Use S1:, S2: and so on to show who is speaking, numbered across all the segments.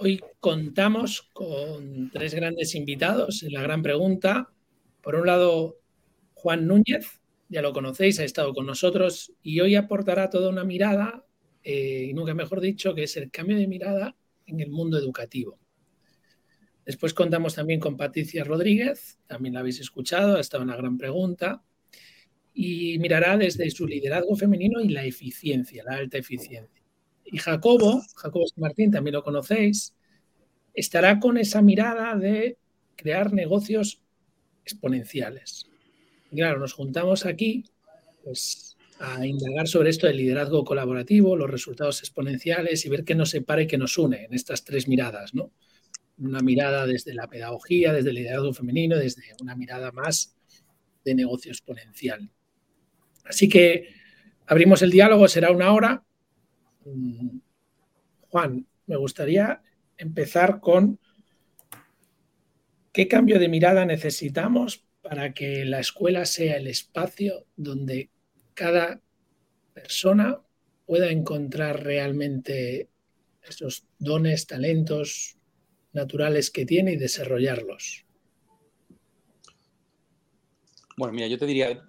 S1: Hoy contamos con tres grandes invitados en la gran pregunta. Por un lado, Juan Núñez, ya lo conocéis, ha estado con nosotros y hoy aportará toda una mirada, eh, y nunca mejor dicho, que es el cambio de mirada en el mundo educativo. Después contamos también con Patricia Rodríguez, también la habéis escuchado, ha estado en la gran pregunta, y mirará desde su liderazgo femenino y la eficiencia, la alta eficiencia. Y Jacobo, Jacobo Martín, también lo conocéis, estará con esa mirada de crear negocios exponenciales. claro, nos juntamos aquí pues, a indagar sobre esto del liderazgo colaborativo, los resultados exponenciales y ver qué nos separa y qué nos une en estas tres miradas, ¿no? Una mirada desde la pedagogía, desde el liderazgo femenino, desde una mirada más de negocio exponencial. Así que abrimos el diálogo, será una hora. Mm, Juan, me gustaría empezar con qué cambio de mirada necesitamos para que la escuela sea el espacio donde cada persona pueda encontrar realmente esos dones, talentos naturales que tiene y desarrollarlos.
S2: Bueno, mira, yo te diría,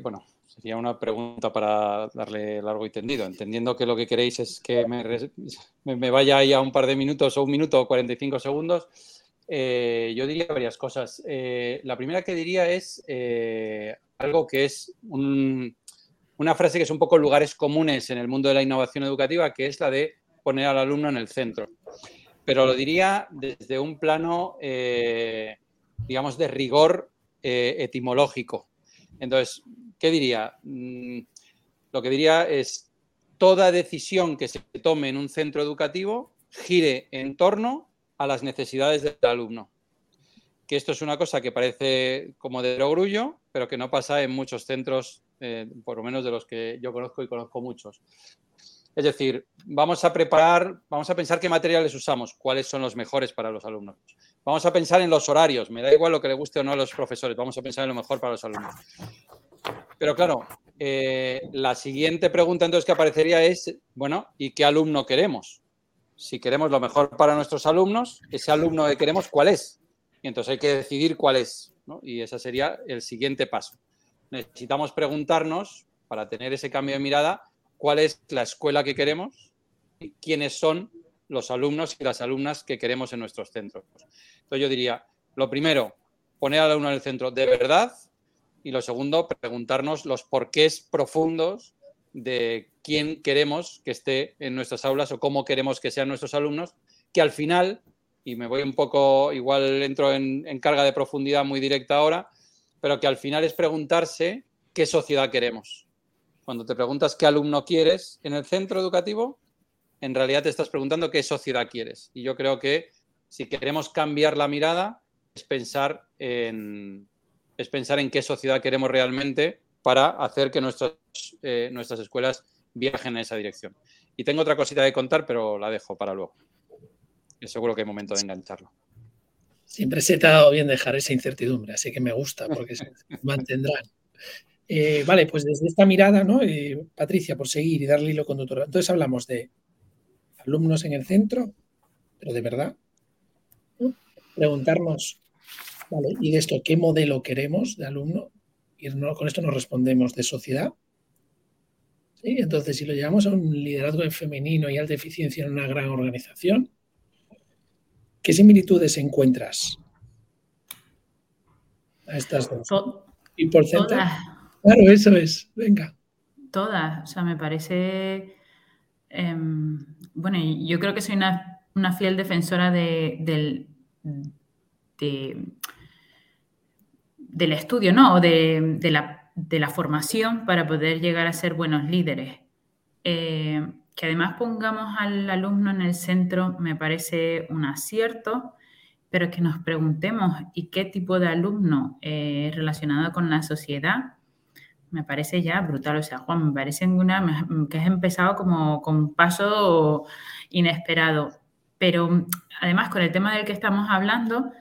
S2: bueno, sería una pregunta para darle largo y tendido, entendiendo que lo que queréis es que me, vaya ahí a un par de minutos o un minuto o 45 segundos. Eh, yo diría varias cosas. Eh, la primera que diría es eh, algo que es una frase que es un poco lugares comunes en el mundo de la innovación educativa, que es la de poner al alumno en el centro. Pero lo diría desde un plano, digamos, de rigor etimológico. Entonces, ¿qué diría? Mm, lo que diría es toda decisión que se tome en un centro educativo gire en torno a las necesidades del alumno. Que esto es una cosa que parece como de orgullo, pero que no pasa en muchos centros, eh, por lo menos de los que yo conozco y conozco muchos. Es decir, vamos a preparar, vamos a pensar qué materiales usamos, cuáles son los mejores para los alumnos. Vamos a pensar en los horarios, me da igual lo que le guste o no a los profesores, vamos a pensar en lo mejor para los alumnos. Pero claro, eh, la siguiente pregunta entonces que aparecería es, bueno, ¿y qué alumno queremos? Si queremos lo mejor para nuestros alumnos, ese alumno que queremos, ¿cuál es? Y entonces hay que decidir cuál es. Y ese sería el siguiente paso. Necesitamos preguntarnos, para tener ese cambio de mirada, cuál es la escuela que queremos y quiénes son los alumnos y las alumnas que queremos en nuestros centros. Entonces yo diría, lo primero, poner al alumno en el centro de verdad, y lo segundo, preguntarnos los porqués profundos de quién queremos que esté en nuestras aulas o cómo queremos que sean nuestros alumnos, que al final, y me voy un poco, igual entro en, carga de profundidad muy directa ahora, pero que al final es preguntarse qué sociedad queremos. Cuando te preguntas qué alumno quieres en el centro educativo, en realidad te estás preguntando qué sociedad quieres. Y yo creo que si queremos cambiar la mirada, es pensar en, es pensar en qué sociedad queremos realmente para hacer que eh, nuestras escuelas viajen en esa dirección. Y tengo otra cosita de contar, pero la dejo para luego. Seguro que hay momento de engancharlo.
S1: Siempre se te ha dado bien dejar esa incertidumbre, así que me gusta porque se mantendrán. Eh, vale, pues desde esta mirada, ¿no? Eh, Patricia, por seguir y darle hilo conductor. Entonces hablamos de alumnos en el centro, pero de verdad, preguntarnos y de esto, ¿qué modelo queremos de alumno? Y con esto nos respondemos de sociedad. Entonces, si lo llevamos a un liderazgo femenino y alta eficiencia en una gran organización, ¿qué similitudes encuentras a estas dos? ¿Y por Todas. Claro, eso es. Venga.
S3: Todas. O sea, me parece. Em, bueno, yo creo que soy una, fiel defensora de, del, de, del estudio, ¿no? O de, la, formación para poder llegar a ser buenos líderes. Eh, que además pongamos al alumno en el centro me parece un acierto, pero que nos preguntemos ¿y qué tipo de alumno eh, relacionado con la sociedad? Me parece ya brutal. O sea, Juan, me parece una, que has empezado como con un paso inesperado. Pero además, con el tema del que estamos hablando,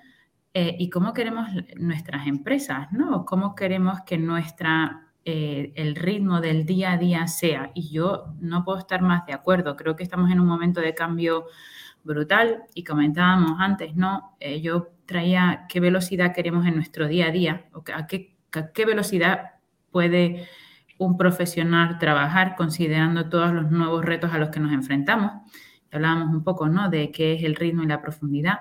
S3: eh, y cómo queremos nuestras empresas, ¿no? Cómo queremos que nuestra, eh, el ritmo del día a día sea. Y yo no puedo estar más de acuerdo. Creo que estamos en un momento de cambio brutal. Y comentábamos antes, ¿no? Eh, yo traía qué velocidad queremos en nuestro día a día, o a qué, qué velocidad puede un profesional trabajar considerando todos los nuevos retos a los que nos enfrentamos. Hablábamos un poco, ¿no? De qué es el ritmo y la profundidad,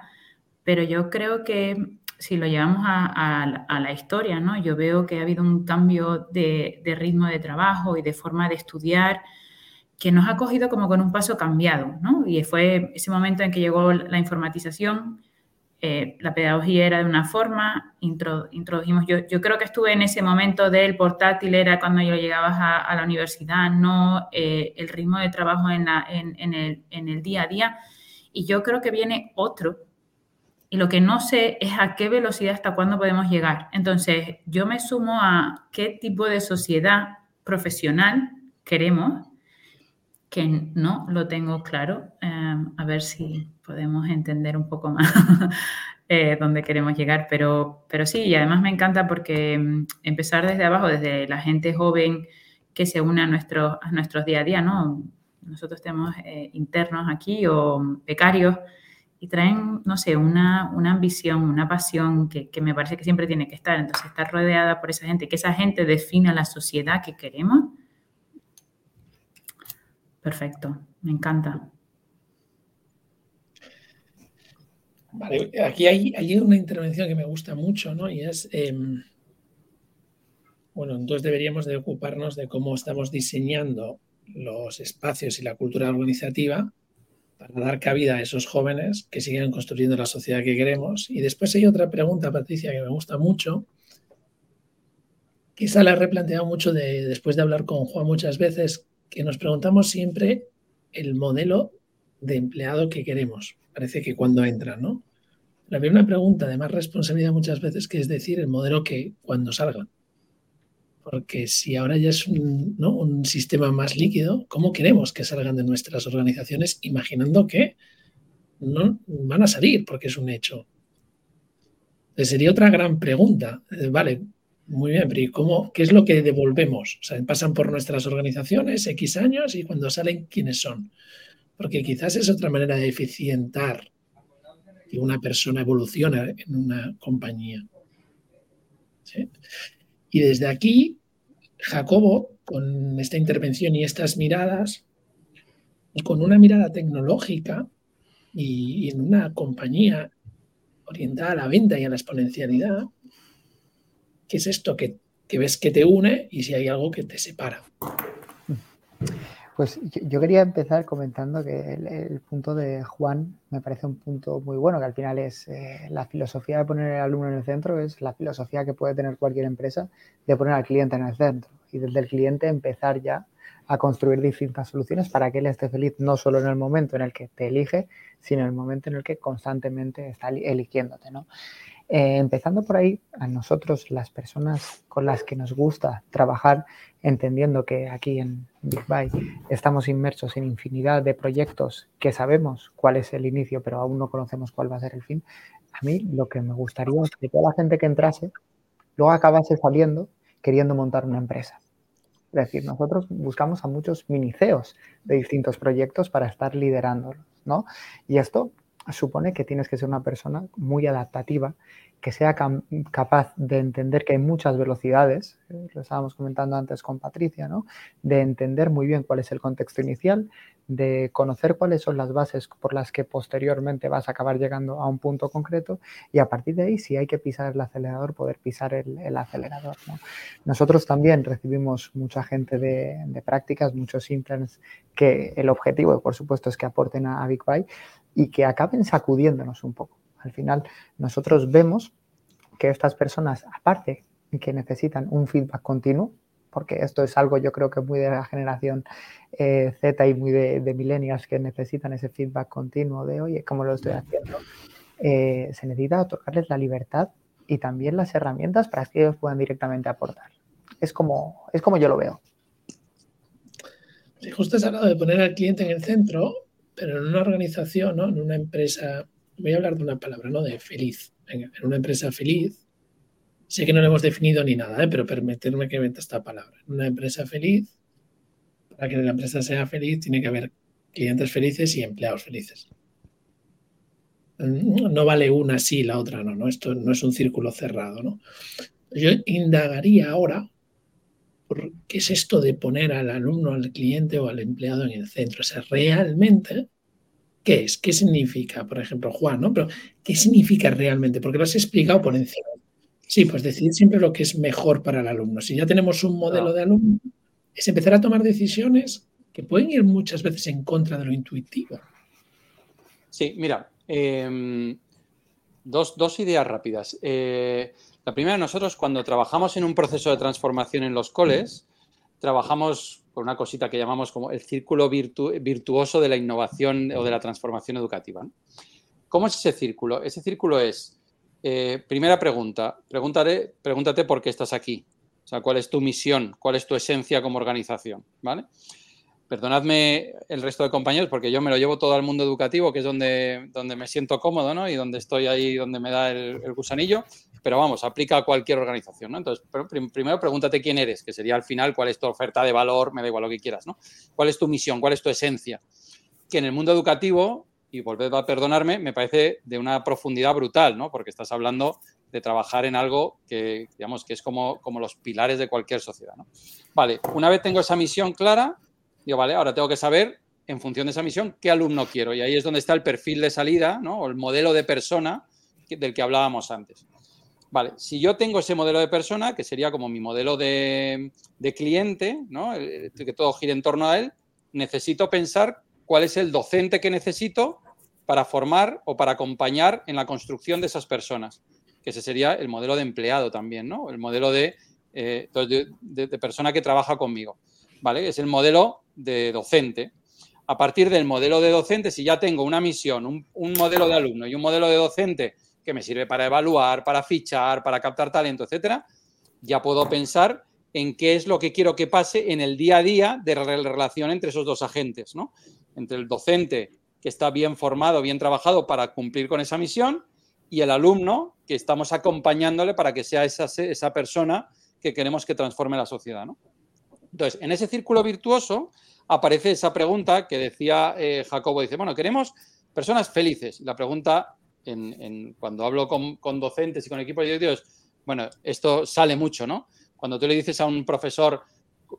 S3: pero yo creo que si lo llevamos a, la historia, ¿no? Yo veo que ha habido un cambio de, ritmo de trabajo y de forma de estudiar que nos ha cogido como con un paso cambiado, ¿no? Y fue ese momento en que llegó la informatización, eh, la pedagogía era de una forma, introdujimos, yo, creo que estuve en ese momento del portátil, era cuando yo llegaba a, la universidad, no eh, el ritmo de trabajo en el día a día. Y yo creo que viene otro, y lo que no sé es a qué velocidad hasta cuándo podemos llegar. Entonces, yo me sumo a qué tipo de sociedad profesional queremos, que no lo tengo claro. Em, a ver si podemos entender un poco más eh, dónde queremos llegar. Pero, pero sí, y además me encanta porque em, empezar desde abajo, desde la gente joven que se une a, nuestro, a nuestros día a día, ¿no? Nosotros tenemos eh, internos aquí o becarios y traen, no sé, una, ambición, una pasión que, me parece que siempre tiene que estar. Entonces, estar rodeada por esa gente, que esa gente defina la sociedad que queremos. Perfecto, me encanta.
S1: Vale, aquí hay, una intervención que me gusta mucho, ¿no? Y es, em, bueno, entonces deberíamos de ocuparnos de cómo estamos diseñando los espacios y la cultura organizativa para dar cabida a esos jóvenes que sigan construyendo la sociedad que queremos. Y después hay otra pregunta, Patricia, que me gusta mucho, quizá la he replanteado mucho después de hablar con Juan muchas veces, que nos preguntamos siempre el modelo de empleado que queremos. Parece que cuando entra, ¿no? La una pregunta de más responsabilidad muchas veces, que es decir, el modelo que cuando salgan. Porque si ahora ya es un, sistema más líquido, ¿cómo queremos que salgan de nuestras organizaciones imaginando que no van a salir porque es un hecho? sería otra gran pregunta. Eh, vale, muy bien, pero cómo, qué es lo que devolvemos? O sea, pasan por nuestras organizaciones X años y cuando salen, ¿quiénes son? Porque quizás es otra manera de eficientar que una persona evoluciona en una compañía. Y desde aquí, Jacobo, con esta intervención y estas miradas, con una mirada tecnológica y, en una compañía orientada a la venta y a la exponencialidad, ¿qué es esto que, que ves que te une y si hay algo que te separa?
S4: Pues yo, quería empezar comentando que el, punto de Juan me parece un punto muy bueno, que al final es eh, la filosofía de poner al alumno en el centro, es la filosofía que puede tener cualquier empresa de poner al cliente en el centro y desde el cliente empezar ya a construir distintas soluciones para que él esté feliz no solo en el momento en el que te elige, sino en el momento en el que constantemente está eligiéndote. ¿no? Eh, empezando por ahí, a nosotros, las personas con las que nos gusta trabajar, entendiendo que aquí en Big Buy estamos inmersos en infinidad de proyectos que sabemos cuál es el inicio, pero aún no conocemos cuál va a ser el fin, a mí lo que me gustaría es que toda la gente que entrase luego acabase saliendo queriendo montar una empresa. Es decir, nosotros buscamos a muchos miniceos de distintos proyectos para estar liderándolos, ¿no? Y esto supone que tienes que ser una persona muy adaptativa, que sea capaz de entender que hay muchas velocidades, eh, lo estábamos comentando antes con Patricia, ¿no? de entender muy bien cuál es el contexto inicial, de conocer cuáles son las bases por las que posteriormente vas a acabar llegando a un punto concreto y a partir de ahí, si hay que pisar el acelerador, poder pisar el, acelerador. Nosotros también recibimos mucha gente de, prácticas, muchos interns, que el objetivo, por supuesto, es que aporten a, a Big Buy y que acaben sacudiéndonos un poco. Al final, nosotros vemos que estas personas, aparte que necesitan un feedback continuo, porque esto es algo yo creo que muy de la generación eh, Z y muy de, de, millennials que necesitan ese feedback continuo de, oye, ¿cómo lo estoy haciendo? Eh, se necesita otorgarles la libertad y también las herramientas para que ellos puedan directamente aportar. Es como, es como yo lo veo.
S1: Sí, justo has hablado de poner al cliente en el centro, pero en una organización, ¿no? en una empresa, voy a hablar de una palabra, ¿no? De feliz. en una empresa feliz, Sé que no lo hemos definido ni nada, ¿eh? pero permitirme que meta esta palabra. Una empresa feliz, para que la empresa sea feliz, tiene que haber clientes felices y empleados felices. no vale una sí, la otra no, ¿no? Esto no es un círculo cerrado, ¿no? Yo indagaría ahora qué es esto de poner al alumno, al cliente o al empleado en el centro. O sea, realmente, ¿qué es? ¿Qué significa? Por ejemplo, Juan, ¿no? Pero, ¿qué significa realmente? Porque lo has explicado por encima. Sí, pues decidir siempre lo que es mejor para el alumno. Si ya tenemos un modelo de alumno, es empezar a tomar decisiones que pueden ir muchas veces en contra de lo intuitivo.
S2: Sí, mira, em, dos, ideas rápidas. Eh, la primera, nosotros cuando trabajamos en un proceso de transformación en los coles, trabajamos con una cosita que llamamos como el círculo virtuoso de la innovación o de la transformación educativa. ¿Cómo es ese círculo? Ese círculo es, eh, primera pregunta, pregúntate, pregúntate por qué estás aquí. O sea, cuál es tu misión, cuál es tu esencia como organización, ¿vale? Perdonadme el resto de compañeros porque yo me lo llevo todo al mundo educativo, que es donde, donde me siento cómodo, ¿no? Y donde estoy ahí, donde me da el, gusanillo, pero vamos, aplica a cualquier organización, ¿no? Entonces, primero pregúntate quién eres, que sería al final cuál es tu oferta de valor, me da igual lo que quieras, ¿no? ¿Cuál es tu misión? ¿Cuál es tu esencia? Que en el mundo educativo, y volved a perdonarme, me parece de una profundidad brutal, ¿no? Porque estás hablando de trabajar en algo que, digamos, que es como, como los pilares de cualquier sociedad, ¿no? Vale, una vez tengo esa misión clara, Digo, vale, ahora tengo que saber, en función de esa misión, qué alumno quiero. Y ahí es donde está el perfil de salida, ¿no? O el modelo de persona del que hablábamos antes. Vale, si yo tengo ese modelo de persona, que sería como mi modelo de, cliente, ¿no? que todo gire en torno a él, necesito pensar cuál es el docente que necesito para formar o para acompañar en la construcción de esas personas, que ese sería el modelo de empleado también, ¿no? El modelo de, eh, de persona que trabaja conmigo. ¿vale? Es el modelo de docente. A partir del modelo de docente, si ya tengo una misión, un, modelo de alumno y un modelo de docente que me sirve para evaluar, para fichar, para captar talento, etcétera, ya puedo pensar en qué es lo que quiero que pase en el día a día de la relación entre esos dos agentes, ¿no? Entre el docente que está bien formado, bien trabajado para cumplir con esa misión y el alumno que estamos acompañándole para que sea esa, esa persona que queremos que transforme la sociedad, ¿no? Entonces, en ese círculo virtuoso aparece esa pregunta que decía eh, Jacobo, dice, bueno, queremos personas felices. La pregunta, en, cuando hablo con, docentes y con equipos directivos, bueno, esto sale mucho, ¿no? Cuando tú le dices a un profesor,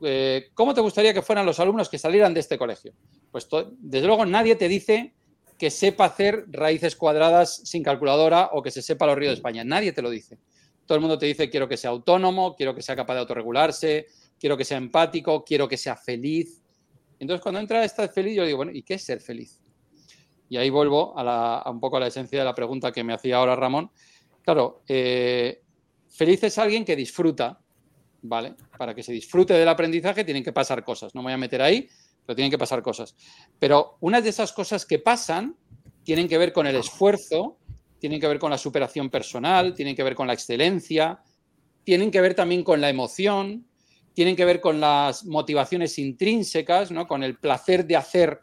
S2: eh, ¿cómo te gustaría que fueran los alumnos que salieran de este colegio? Pues desde luego nadie te dice que sepa hacer raíces cuadradas sin calculadora o que se sepa los ríos de España. Nadie te lo dice. Todo el mundo te dice quiero que sea autónomo, quiero que sea capaz de autorregularse, quiero que sea empático, quiero que sea feliz. Entonces, cuando entra esta feliz, yo digo, bueno, ¿y qué es ser feliz? Y ahí vuelvo a, un poco a la esencia de la pregunta que me hacía ahora Ramón. Claro, eh, feliz es alguien que disfruta, ¿vale? Para que se disfrute del aprendizaje tienen que pasar cosas. No me voy a meter ahí, pero tienen que pasar cosas. Pero unas de esas cosas que pasan tienen que ver con el esfuerzo, tienen que ver con la superación personal, tienen que ver con la excelencia, tienen que ver también con la emoción, tienen que ver con las motivaciones intrínsecas, ¿no? con el placer de hacer,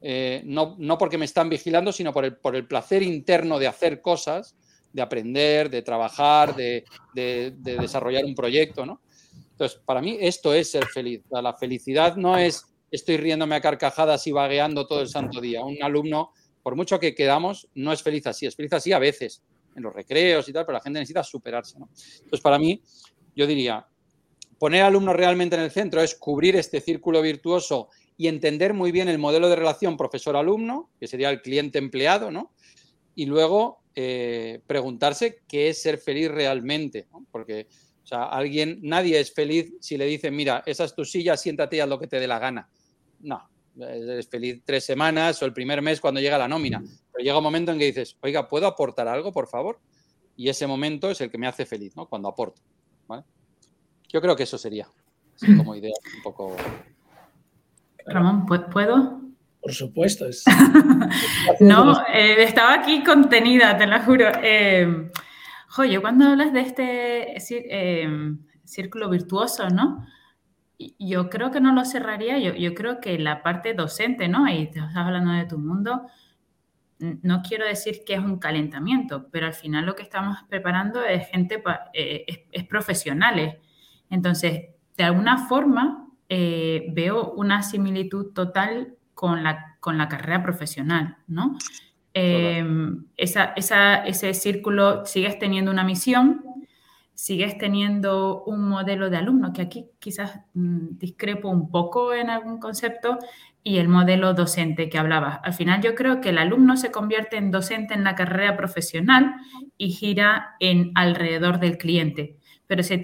S2: eh, no, porque me están vigilando, sino por el, por el, placer interno de hacer cosas, de aprender, de trabajar, de, desarrollar un proyecto. ¿no? Entonces, para mí esto es ser feliz. La felicidad no es estoy riéndome a carcajadas y vagueando todo el santo día. Un alumno, por mucho que quedamos, no es feliz así. Es feliz así a veces, en los recreos y tal, pero la gente necesita superarse. ¿no? Entonces, para mí, yo diría, poner alumnos realmente en el centro es cubrir este círculo virtuoso y entender muy bien el modelo de relación profesor-alumno, que sería el cliente-empleado, ¿no? Y luego eh, preguntarse qué es ser feliz realmente, ¿no? Porque, o sea, alguien, nadie es feliz si le dicen, mira, esa es tu silla, siéntate y haz lo que te dé la gana. No, eres feliz tres semanas o el primer mes cuando llega la nómina. Pero llega un momento en que dices, oiga, ¿puedo aportar algo, por favor? Y ese momento es el que me hace feliz, ¿no? Cuando aporto. ¿vale? Yo creo que eso sería, como idea un poco.
S3: Ramón, ¿puedo?
S1: Por supuesto. Es...
S3: no, eh, estaba aquí contenida, te lo juro. Eh, yo cuando hablas de este eh, círculo virtuoso, ¿no? Yo creo que no lo cerraría, yo, yo creo que la parte docente, ¿no? Y te estás hablando de tu mundo, no quiero decir que es un calentamiento, pero al final lo que estamos preparando es gente, eh, es profesionales entonces, de alguna forma, eh, veo una similitud total con la, con la carrera profesional, ¿no? Em, ese círculo, sigues teniendo una misión, sigues teniendo un modelo de alumno, que aquí quizás mm, discrepo un poco en algún concepto, y el modelo docente que hablabas. Al final yo creo que el alumno se convierte en docente en la carrera profesional y gira en alrededor del cliente, pero, se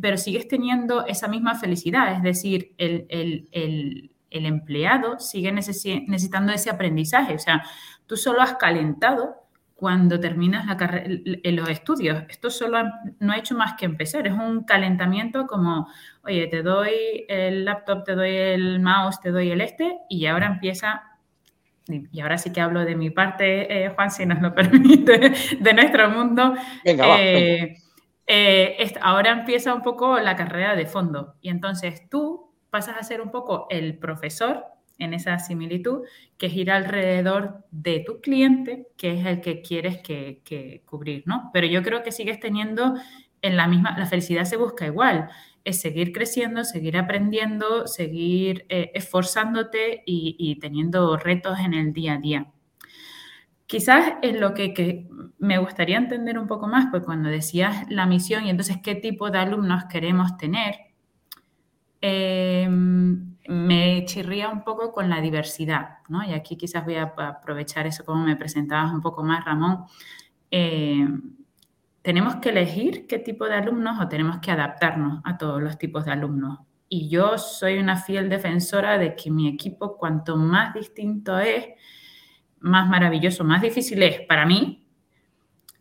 S3: pero sigues teniendo esa misma felicidad, es decir, el, el empleado sigue necesitando ese aprendizaje, o sea, Tú solo has calentado cuando terminas la carrera, los estudios. Esto solo no ha hecho más que empezar. Es un calentamiento como, oye, te doy el laptop, te doy el mouse, te doy el este, y ahora empieza y ahora sí que hablo de mi parte, eh, Juan, si nos lo permite, de nuestro mundo.
S2: Venga, va, eh,
S3: eh, ahora empieza un poco la carrera de fondo y entonces tú pasas a ser un poco el profesor en esa similitud, que gira alrededor de tu cliente, que es el que quieres que, cubrir, ¿no? Pero yo creo que sigues teniendo en la misma, la felicidad se busca igual, es seguir creciendo, seguir aprendiendo, seguir eh, esforzándote y, teniendo retos en el día a día. Quizás es lo que, me gustaría entender un poco más, pues cuando decías la misión y entonces qué tipo de alumnos queremos tener, eh, me chirría un poco con la diversidad, ¿no? Y aquí quizás voy a aprovechar eso como me presentabas un poco más, Ramón. Eh, ¿Tenemos que elegir qué tipo de alumnos o tenemos que adaptarnos a todos los tipos de alumnos? Y yo soy una fiel defensora de que mi equipo, cuanto más distinto es, más maravilloso, más difícil es para mí,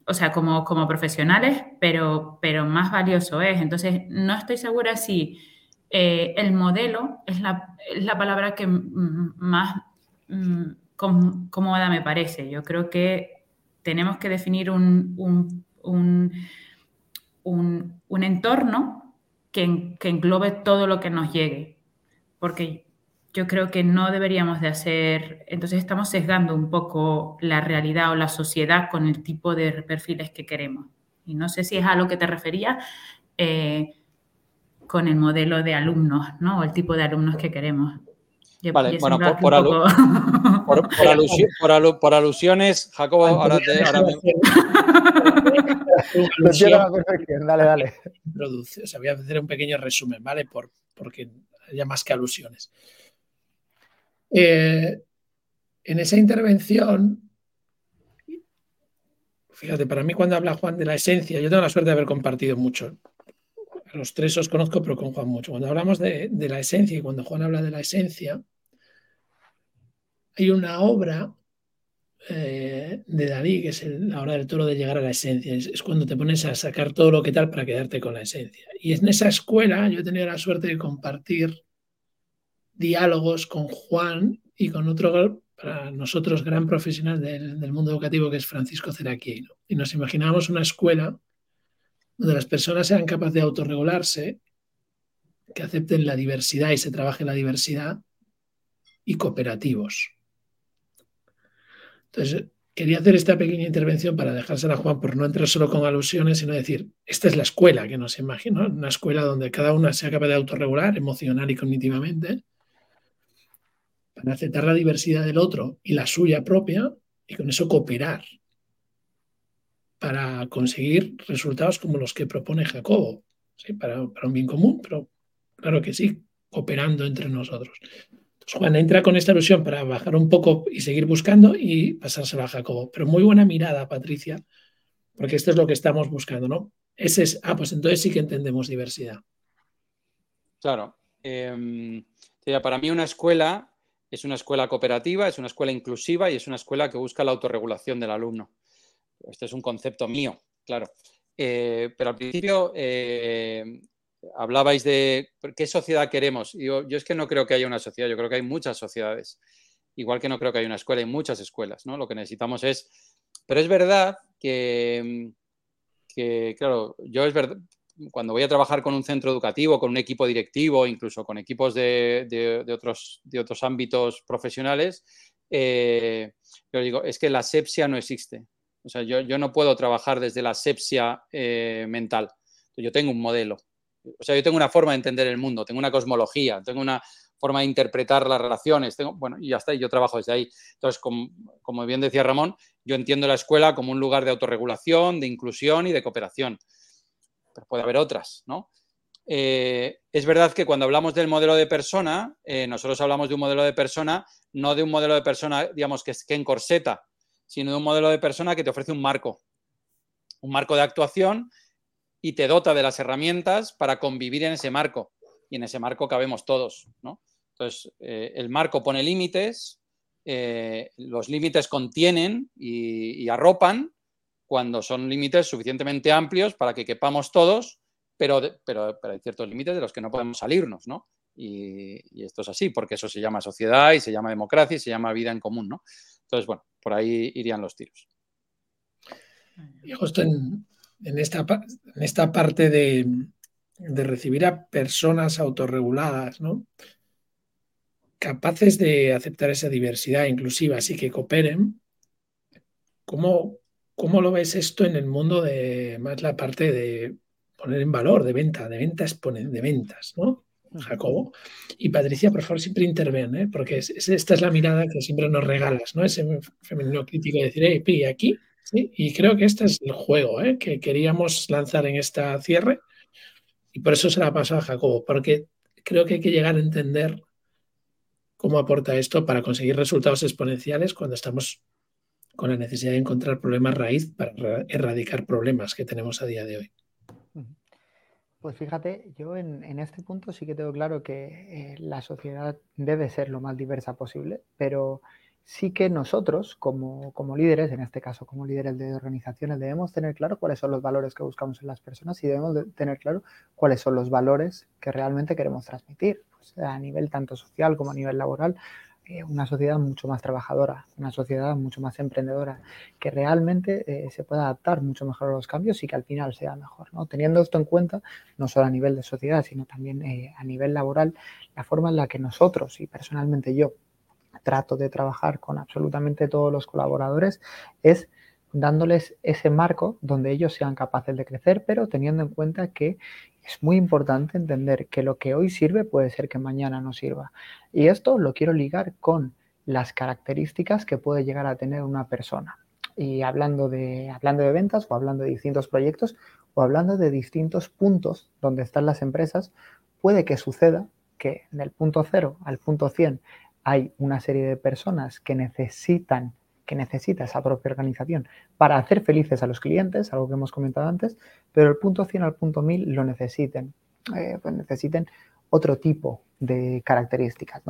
S3: o sea, como, como profesionales, pero, pero más valioso es. Entonces, no estoy segura si eh, el modelo es la, palabra que más mm, cómoda me parece. Yo creo que tenemos que definir un, un, entorno que, englobe todo lo que nos llegue. Porque yo creo que no deberíamos de hacer, entonces estamos sesgando un poco la realidad o la sociedad con el tipo de perfiles que queremos. Y no sé si es a lo que te refería. Eh, con el modelo de alumnos, ¿no? O el tipo de alumnos que queremos.
S2: vale, bueno, por, por, alusiones, Jacobo, ahora te... Ahora
S1: dale, dale. O sea, voy a hacer un pequeño resumen, ¿vale? Por, porque haya más que alusiones. Eh, en esa intervención, fíjate, para mí cuando habla Juan de la esencia, yo tengo la suerte de haber compartido mucho los tres os conozco, pero con Juan mucho. Cuando hablamos de, la esencia y cuando Juan habla de la esencia, hay una obra eh, de Dalí, que es la hora del toro de llegar a la esencia. Es, cuando te pones a sacar todo lo que tal para quedarte con la esencia. Y en esa escuela yo he tenido la suerte de compartir diálogos con Juan y con otro, para nosotros, gran profesional del, mundo educativo, que es Francisco Ceraquieiro. Y nos imaginábamos una escuela donde las personas sean capaces de autorregularse, que acepten la diversidad y se trabaje la diversidad, y cooperativos. Entonces, quería hacer esta pequeña intervención para dejársela a Juan por no entrar solo con alusiones, sino decir, esta es la escuela que nos imagino, una escuela donde cada una sea capaz de autorregular emocional y cognitivamente, para aceptar la diversidad del otro y la suya propia, y con eso cooperar para conseguir resultados como los que propone Jacobo, para, un bien común, pero claro que sí, cooperando entre nosotros. Entonces, Juan entra con esta ilusión para bajar un poco y seguir buscando y pasárselo a Jacobo. Pero muy buena mirada, Patricia, porque esto es lo que estamos buscando, ¿no? Ese es, ah, pues entonces sí que entendemos diversidad.
S2: Claro. Em, para mí una escuela es una escuela cooperativa, es una escuela inclusiva y es una escuela que busca la autorregulación del alumno. Este es un concepto mío, claro. Eh, pero al principio eh, hablabais de qué sociedad queremos. Yo, es que no creo que haya una sociedad, yo creo que hay muchas sociedades. Igual que no creo que haya una escuela, hay muchas escuelas, ¿no? Lo que necesitamos es... Pero es verdad que, que claro, yo es verdad, cuando voy a trabajar con un centro educativo, con un equipo directivo, incluso con equipos de, otros, de otros ámbitos profesionales, eh, yo digo, es que la asepsia no existe. O sea, yo, no puedo trabajar desde la asepsia eh, mental. Yo tengo un modelo. O sea, yo tengo una forma de entender el mundo, tengo una cosmología, tengo una, forma de interpretar las relaciones. Tengo, bueno, y ya está, y yo trabajo desde ahí. Entonces, como, como bien decía Ramón, yo entiendo la escuela como un lugar de autorregulación, de inclusión y de cooperación. Pero puede haber otras, ¿no? Eh, es verdad que cuando hablamos del modelo de persona, eh, nosotros hablamos de un modelo de persona, no de un modelo de persona, digamos, que, que encorseta, sino de un modelo de persona que te ofrece un marco, un marco de actuación y te dota de las herramientas para convivir en ese marco. Y en ese marco cabemos todos, ¿no? Entonces, eh, el marco pone límites, los límites contienen y arropan cuando son límites suficientemente amplios para que quepamos todos pero, pero, hay ciertos límites de los que no podemos salirnos, ¿no? Y, esto es así, porque eso se llama sociedad y se llama democracia y se llama vida en común, ¿no? Entonces, bueno, por ahí irían los tiros.
S1: Y justo en, esta, en esta parte de, recibir a personas autorreguladas, ¿no? capaces de aceptar esa diversidad inclusiva, así que cooperen. ¿Cómo, ¿Cómo lo ves esto en el mundo de más la parte de poner en valor, de venta, de ventas, de ventas, ¿no? Jacobo. Y Patricia, por favor, siempre interven, ¿eh? porque esta es la mirada que siempre nos regalas, ¿no? Ese femenino crítico de decir, hey, pi, aquí. ¿sí? Y creo que este es el juego ¿eh? que queríamos lanzar en esta cierre. Y por eso se la paso a Jacobo, porque creo que hay que llegar a entender cómo aporta esto para conseguir resultados exponenciales cuando estamos con la necesidad de encontrar problemas raíz para erradicar problemas que tenemos a día de hoy.
S4: Pues fíjate, yo en, este punto sí que tengo claro que eh, la sociedad debe ser lo más diversa posible, pero sí que nosotros como, líderes, en este caso como líderes de organizaciones, debemos tener claro cuáles son los valores que buscamos en las personas y debemos tener claro cuáles son los valores que realmente queremos transmitir, pues a nivel tanto social como a nivel laboral, una sociedad mucho más trabajadora, una sociedad mucho más emprendedora, que realmente eh, se pueda adaptar mucho mejor a los cambios y que al final sea mejor. ¿no? Teniendo esto en cuenta, no solo a nivel de sociedad, sino también eh, a nivel laboral, la forma en la que nosotros y personalmente yo trato de trabajar con absolutamente todos los colaboradores es dándoles ese marco donde ellos sean capaces de crecer, pero teniendo en cuenta que es muy importante entender que lo que hoy sirve puede ser que mañana no sirva. Y esto lo quiero ligar con las características que puede llegar a tener una persona. Y hablando de, hablando de ventas o hablando de distintos proyectos o hablando de distintos puntos donde están las empresas, puede que suceda que del punto cero al punto 100 hay una serie de personas que necesitan que necesita esa propia organización para hacer felices a los clientes, algo que hemos comentado antes, pero el punto 100 al punto 1000 lo necesiten, eh, pues necesiten otro tipo de características.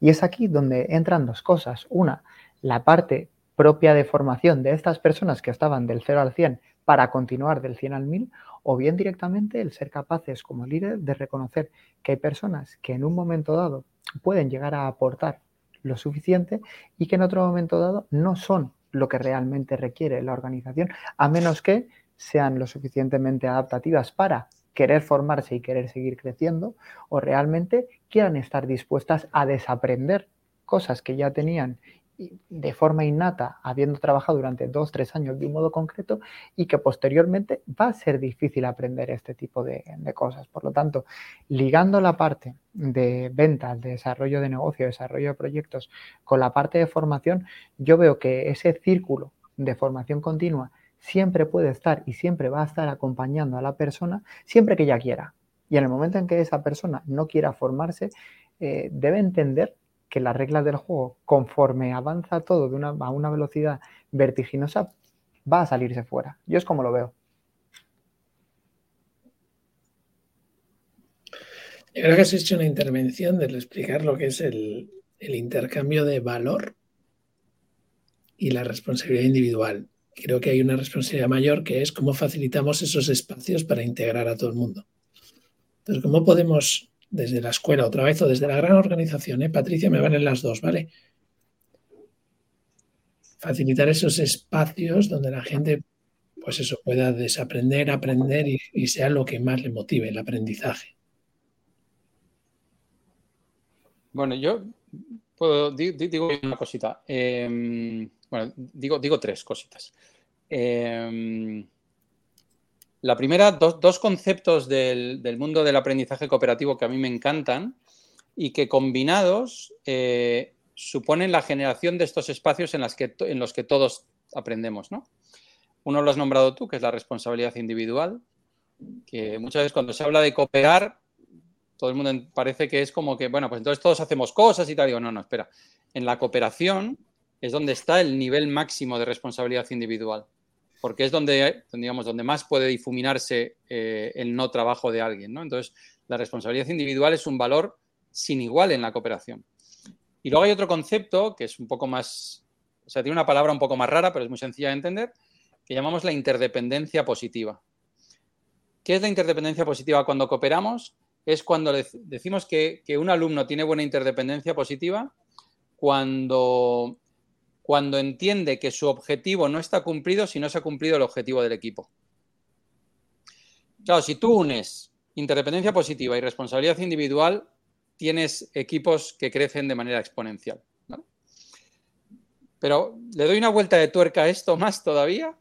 S4: Y es aquí donde entran dos cosas. Una, la parte propia de formación de estas personas que estaban del 0 al 100 para continuar del 100 al 1000, o bien directamente el ser capaces como líder de reconocer que hay personas que en un momento dado pueden llegar a aportar lo suficiente y que en otro momento dado no son lo que realmente requiere la organización, a menos que sean lo suficientemente adaptativas para querer formarse y querer seguir creciendo o realmente quieran estar dispuestas a desaprender cosas que ya tenían de forma innata, habiendo trabajado durante dos, tres años de un modo concreto y que posteriormente va a ser difícil aprender este tipo de, cosas. Por lo tanto, ligando la parte de ventas, de desarrollo de negocio, desarrollo de proyectos con la parte de formación, yo veo que ese círculo de formación continua siempre puede estar y siempre va a estar acompañando a la persona siempre que ella quiera. Y en el momento en que esa persona no quiera formarse, eh, debe entender que las reglas del juego, conforme avanza todo a una velocidad vertiginosa, va a salirse fuera. Yo es como lo veo.
S1: Creo que has hecho una intervención de explicar lo que es el, el intercambio de valor y la responsabilidad individual. Creo que hay una responsabilidad mayor que es cómo facilitamos esos espacios para integrar a todo el mundo. Entonces, ¿cómo podemos desde la escuela otra vez o desde la gran organización, ¿eh? Patricia, me valen las dos, ¿vale? Facilitar esos espacios donde la gente, pues eso, pueda desaprender, aprender y, sea lo que más le motive, el aprendizaje.
S2: Bueno, yo puedo, digo una cosita. Em, bueno, digo, digo tres cositas. Eh, la primera, dos, conceptos del, mundo del aprendizaje cooperativo que a mí me encantan y que combinados eh, suponen la generación de estos espacios en, los que todos aprendemos, ¿no? Uno lo has nombrado tú, que es la responsabilidad individual, que muchas veces cuando se habla de cooperar, todo el mundo parece que es como que, bueno, pues entonces todos hacemos cosas y tal. Digo, no, no, espera. En la cooperación es donde está el nivel máximo de responsabilidad individual, porque es donde, digamos, donde más puede difuminarse eh, el no trabajo de alguien, ¿no? Entonces, la responsabilidad individual es un valor sin igual en la cooperación. Y luego hay otro concepto que es un poco más, o sea, tiene una palabra un poco más rara, pero es muy sencilla de entender, que llamamos la interdependencia positiva. ¿Qué es la interdependencia positiva cuando cooperamos? Es cuando decimos que, un alumno tiene buena interdependencia positiva cuando, cuando entiende que su objetivo no está cumplido si no se ha cumplido el objetivo del equipo. Claro, si tú unes interdependencia positiva y responsabilidad individual, tienes equipos que crecen de manera exponencial. Pero le doy una vuelta de tuerca a esto más todavía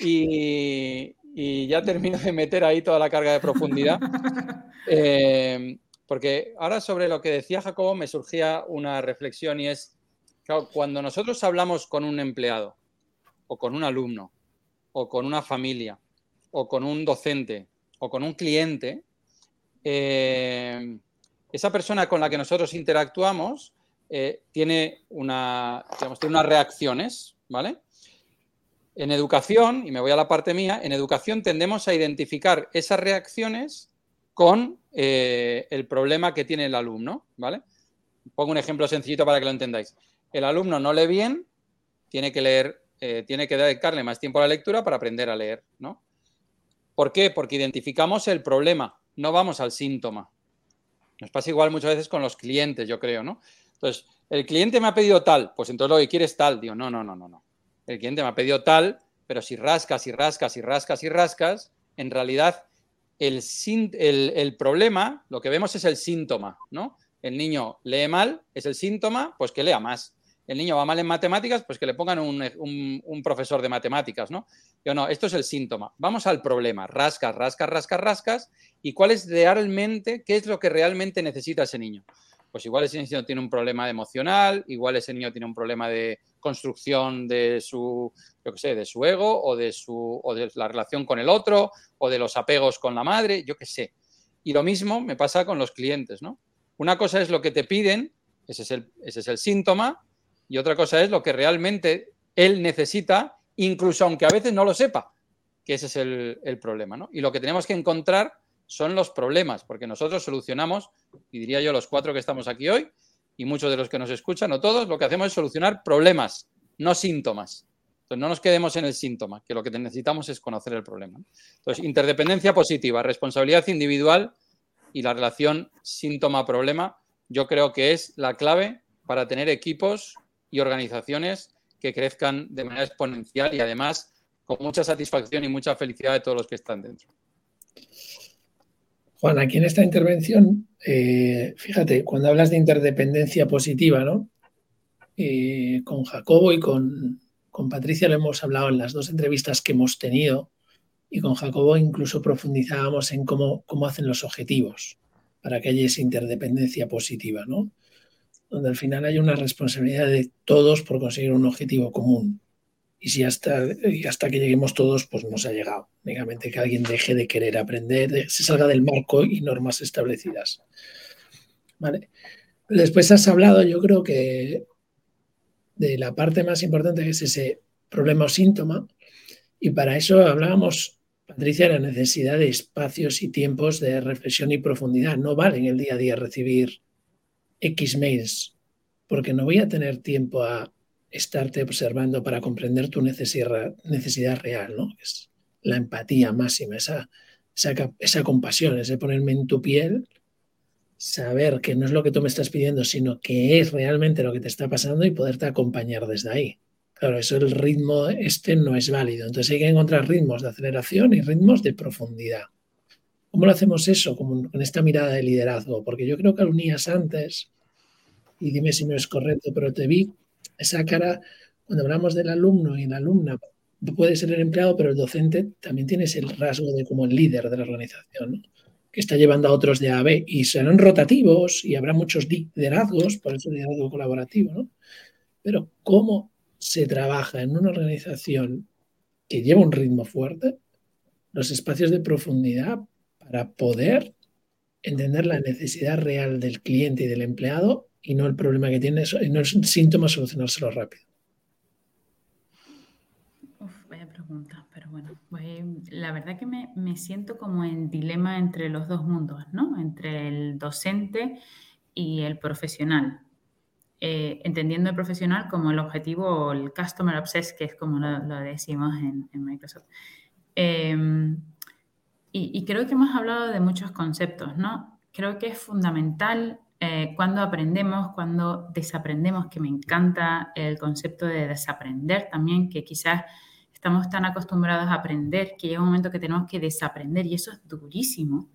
S2: y, ya termino de meter ahí toda la carga de profundidad. Eh, porque ahora sobre lo que decía Jacobo me surgía una reflexión y es, claro, cuando nosotros hablamos con un empleado o con un alumno o con una familia o con un docente o con un cliente, eh, esa persona con la que nosotros interactuamos eh, tiene, unas reacciones, ¿vale? En educación, y me voy a la parte mía, en educación tendemos a identificar esas reacciones con eh, el problema que tiene el alumno, ¿vale? Pongo un ejemplo sencillito para que lo entendáis. El alumno no lee bien, tiene que leer, eh, tiene que dedicarle más tiempo a la lectura para aprender a leer, ¿no? ¿Por qué? Porque identificamos el problema, no vamos al síntoma. Nos pasa igual muchas veces con los clientes, yo creo, ¿no? Entonces, el cliente me ha pedido tal, pues entonces lo que quiere es tal. Digo, no, no, no, no, no el cliente me ha pedido tal, pero si rascas y rascas y rascas y rascas, en realidad el, el, problema, lo que vemos es el síntoma, ¿no? El niño lee mal, es el síntoma, pues que lea más. El niño va mal en matemáticas, pues que le pongan un, profesor de matemáticas, ¿no? Yo no, esto es el síntoma. Vamos al problema. Rascas, rascas, rascas, rascas. ¿Y cuál es realmente, qué es lo que realmente necesita ese niño? Pues igual ese niño tiene un problema emocional, igual ese niño tiene un problema de construcción de su, yo qué sé, de su ego o de, su, o de la relación con el otro o de los apegos con la madre, yo qué sé. Y lo mismo me pasa con los clientes, ¿no? Una cosa es lo que te piden, ese es el, ese es el síntoma, y otra cosa es lo que realmente él necesita, incluso aunque a veces no lo sepa, que ese es el, problema, ¿no? Y lo que tenemos que encontrar son los problemas, porque nosotros solucionamos, y diría yo los cuatro que estamos aquí hoy, y muchos de los que nos escuchan, o todos, lo que hacemos es solucionar problemas, no síntomas. Entonces, no nos quedemos en el síntoma, que lo que necesitamos es conocer el problema. Entonces, interdependencia positiva, responsabilidad individual y la relación síntoma-problema, yo creo que es la clave para tener equipos y organizaciones que crezcan de manera exponencial y además con mucha satisfacción y mucha felicidad de todos los que están dentro.
S1: Juan, aquí en esta intervención, eh, fíjate, cuando hablas de interdependencia positiva, ¿no? Eh, con Jacobo y con, Patricia lo hemos hablado en las dos entrevistas que hemos tenido y con Jacobo incluso profundizábamos en cómo, cómo hacen los objetivos para que haya esa interdependencia positiva, ¿no? Donde al final hay una responsabilidad de todos por conseguir un objetivo común y si hasta, hasta que lleguemos todos, pues no se ha llegado. Únicamente que alguien deje de querer aprender, se salga del marco y normas establecidas. ¿Vale? Después has hablado, yo creo que de la parte más importante que es ese problema o síntoma, y para eso hablábamos, Patricia, de la necesidad de espacios y tiempos de reflexión y profundidad. No vale en el día a día recibir X mails, porque no voy a tener tiempo a estarte observando para comprender tu necesidad, necesidad real, ¿no? Es la empatía máxima, esa, esa, compasión, ese ponerme en tu piel, saber que no es lo que tú me estás pidiendo, sino que es realmente lo que te está pasando y poderte acompañar desde ahí. Claro, eso el ritmo este no es válido. Entonces hay que encontrar ritmos de aceleración y ritmos de profundidad. ¿Cómo lo hacemos eso? Como con esta mirada de liderazgo. Porque yo creo que lo unías antes, y dime si no es correcto, pero te vi esa cara, cuando hablamos del alumno y la alumna, puede ser el empleado, pero el docente también tiene ese rasgo de como el líder de la organización, que está llevando a otros de A a B y serán rotativos y habrá muchos liderazgos, por eso liderazgo colaborativo, ¿no? Pero cómo se trabaja en una organización que lleva un ritmo fuerte, los espacios de profundidad para poder entender la necesidad real del cliente y del empleado y no el problema que tiene, y no el síntoma solucionárselo rápido.
S3: Uf, vaya pregunta, pero bueno, la verdad que me, me, siento como en dilema entre los dos mundos, ¿no? Entre el docente y el profesional. Eh, entendiendo el profesional como el objetivo el customer obsessed, que es como lo, decimos en, Microsoft. Eh, y, creo que hemos hablado de muchos conceptos, ¿no? Creo que es fundamental eh, cuando aprendemos, cuando desaprendemos, que me encanta el concepto de desaprender también, que quizás estamos tan acostumbrados a aprender que llega un momento que tenemos que desaprender y eso es durísimo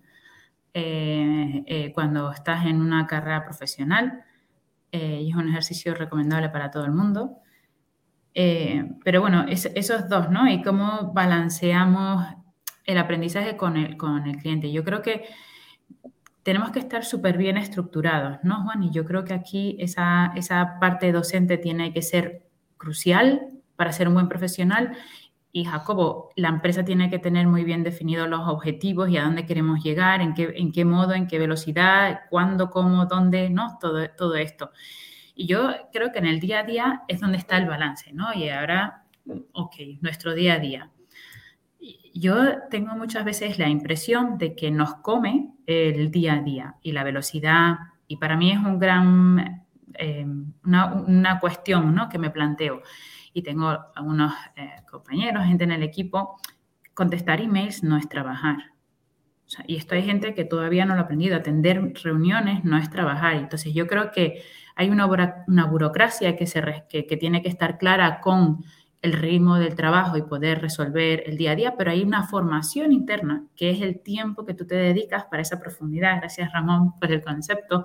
S3: eh, eh, cuando estás en una carrera profesional y es un ejercicio recomendable para todo el mundo. pero bueno, esos dos, ¿no? Y cómo balanceamos el aprendizaje con el, con el cliente. Yo creo que tenemos que estar súper bien estructurados, ¿no, Juan? Y yo creo que aquí esa, esa parte docente tiene que ser crucial para ser un buen profesional. Y Jacobo, la empresa tiene que tener muy bien definidos los objetivos y a dónde queremos llegar, en qué, en qué modo, en qué velocidad, cuándo, cómo, dónde, ¿no? Todo, todo esto. Y yo creo que en el día a día es donde está el balance, ¿no? Y ahora, ok, nuestro día a día yo tengo muchas veces la impresión de que nos come el día a día y la velocidad, y para mí es un gran, eh, una, cuestión ¿no? que me planteo. Y tengo algunos eh, compañeros, gente en el equipo, contestar emails no es trabajar. y esto hay gente que todavía no lo ha aprendido. Atender reuniones no es trabajar. Entonces yo creo que hay una, una burocracia que, se, que, que tiene que estar clara con el ritmo del trabajo y poder resolver el día a día, pero hay una formación interna, que es el tiempo que tú te dedicas para esa profundidad. Gracias, Ramón, por el concepto.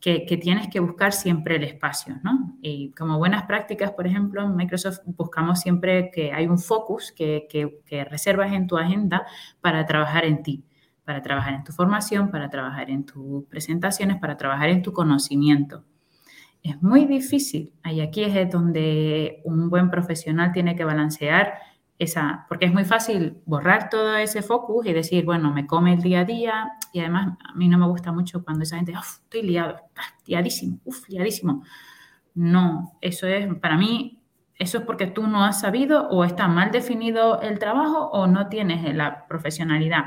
S3: Que, tienes que buscar siempre el espacio, ¿no? Y como buenas prácticas, por ejemplo, en Microsoft buscamos siempre que hay un focus que, que reservas en tu agenda para trabajar en ti, para trabajar en tu formación, para trabajar en tus presentaciones, para trabajar en tu conocimiento es muy difícil. Y aquí es donde un buen profesional tiene que balancear esa, porque es muy fácil borrar todo ese focus y decir, bueno, me come el día a día y además a mí no me gusta mucho cuando esa gente, uff, estoy liado, liadísimo, uff, liadísimo. No, eso es, para mí, eso es porque tú no has sabido o está mal definido el trabajo o no tienes la profesionalidad.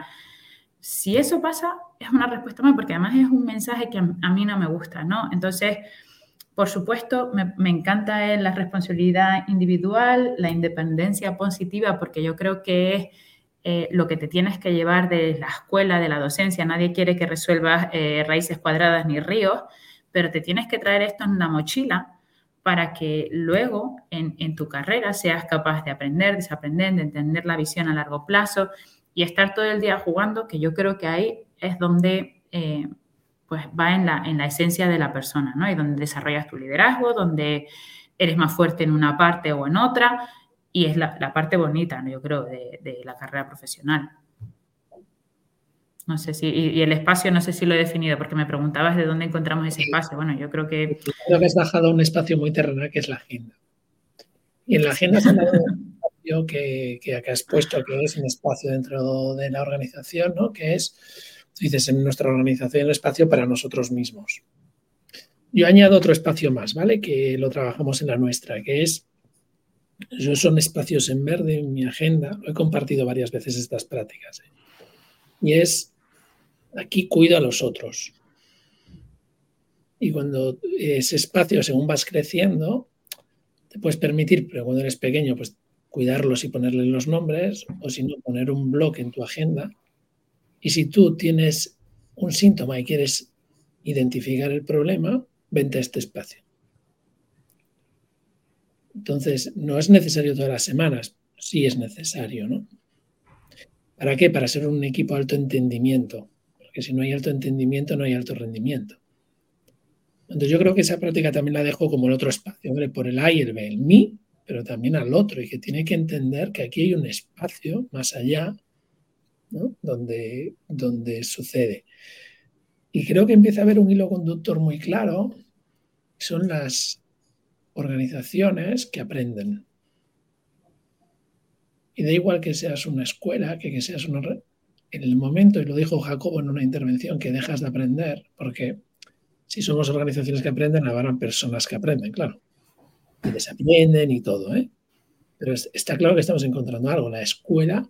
S3: Si eso pasa, es una respuesta mal, porque además es un mensaje que a, a mí no me gusta, ¿no? Entonces, por supuesto, me, encanta la responsabilidad individual, la independencia positiva, porque yo creo que es eh, lo que te tienes que llevar de la escuela, de la docencia. Nadie quiere que resuelvas eh, raíces cuadradas ni ríos, pero te tienes que traer esto en la mochila para que luego en, tu carrera seas capaz de aprender, desaprender, de entender la visión a largo plazo y estar todo el día jugando, que yo creo que ahí es donde eh, pues va en la, en la esencia de la persona, ¿no? Y donde desarrollas tu liderazgo, donde eres más fuerte en una parte o en otra, y es la, parte bonita, ¿no? yo creo, de, la carrera profesional. No sé si, y, el espacio no sé si lo he definido, porque me preguntabas de dónde encontramos ese espacio. Bueno, yo creo que...
S1: Creo que has dejado un espacio muy terrenal que es la agenda. Y en la agenda se espacio que, que, que has puesto, que es un espacio dentro de la organización, ¿no? Que es dices, en nuestra organización espacio para nosotros mismos. Yo añado otro espacio más, ¿vale? Que lo trabajamos en la nuestra, que es, yo son espacios en verde en mi agenda, lo he compartido varias veces estas prácticas, ¿eh? y es, aquí cuido a los otros. Y cuando ese espacio, según vas creciendo, te puedes permitir, pero cuando eres pequeño, pues cuidarlos y ponerles los nombres, o si no, poner un bloque en tu agenda y si tú tienes un síntoma y quieres identificar el problema, vente a este espacio. Entonces, no es necesario todas las semanas, sí es necesario, ¿no? ¿Para qué? Para ser un equipo de alto entendimiento, porque si no hay alto entendimiento, no hay alto rendimiento. Entonces, yo creo que esa práctica también la dejo como el otro espacio, hombre, por el A el B, el mí, pero también al otro, y que tiene que entender que aquí hay un espacio más allá donde, donde sucede. Y creo que empieza a haber un hilo conductor muy claro, son las organizaciones que aprenden. Y da igual que seas una escuela, que, que seas una... En el momento, y lo dijo Jacobo en una intervención, que dejas de aprender, porque si somos organizaciones que aprenden, habrá personas que aprenden, claro. Y desaprenden y todo, ¿eh? Pero está claro que estamos encontrando algo. La escuela,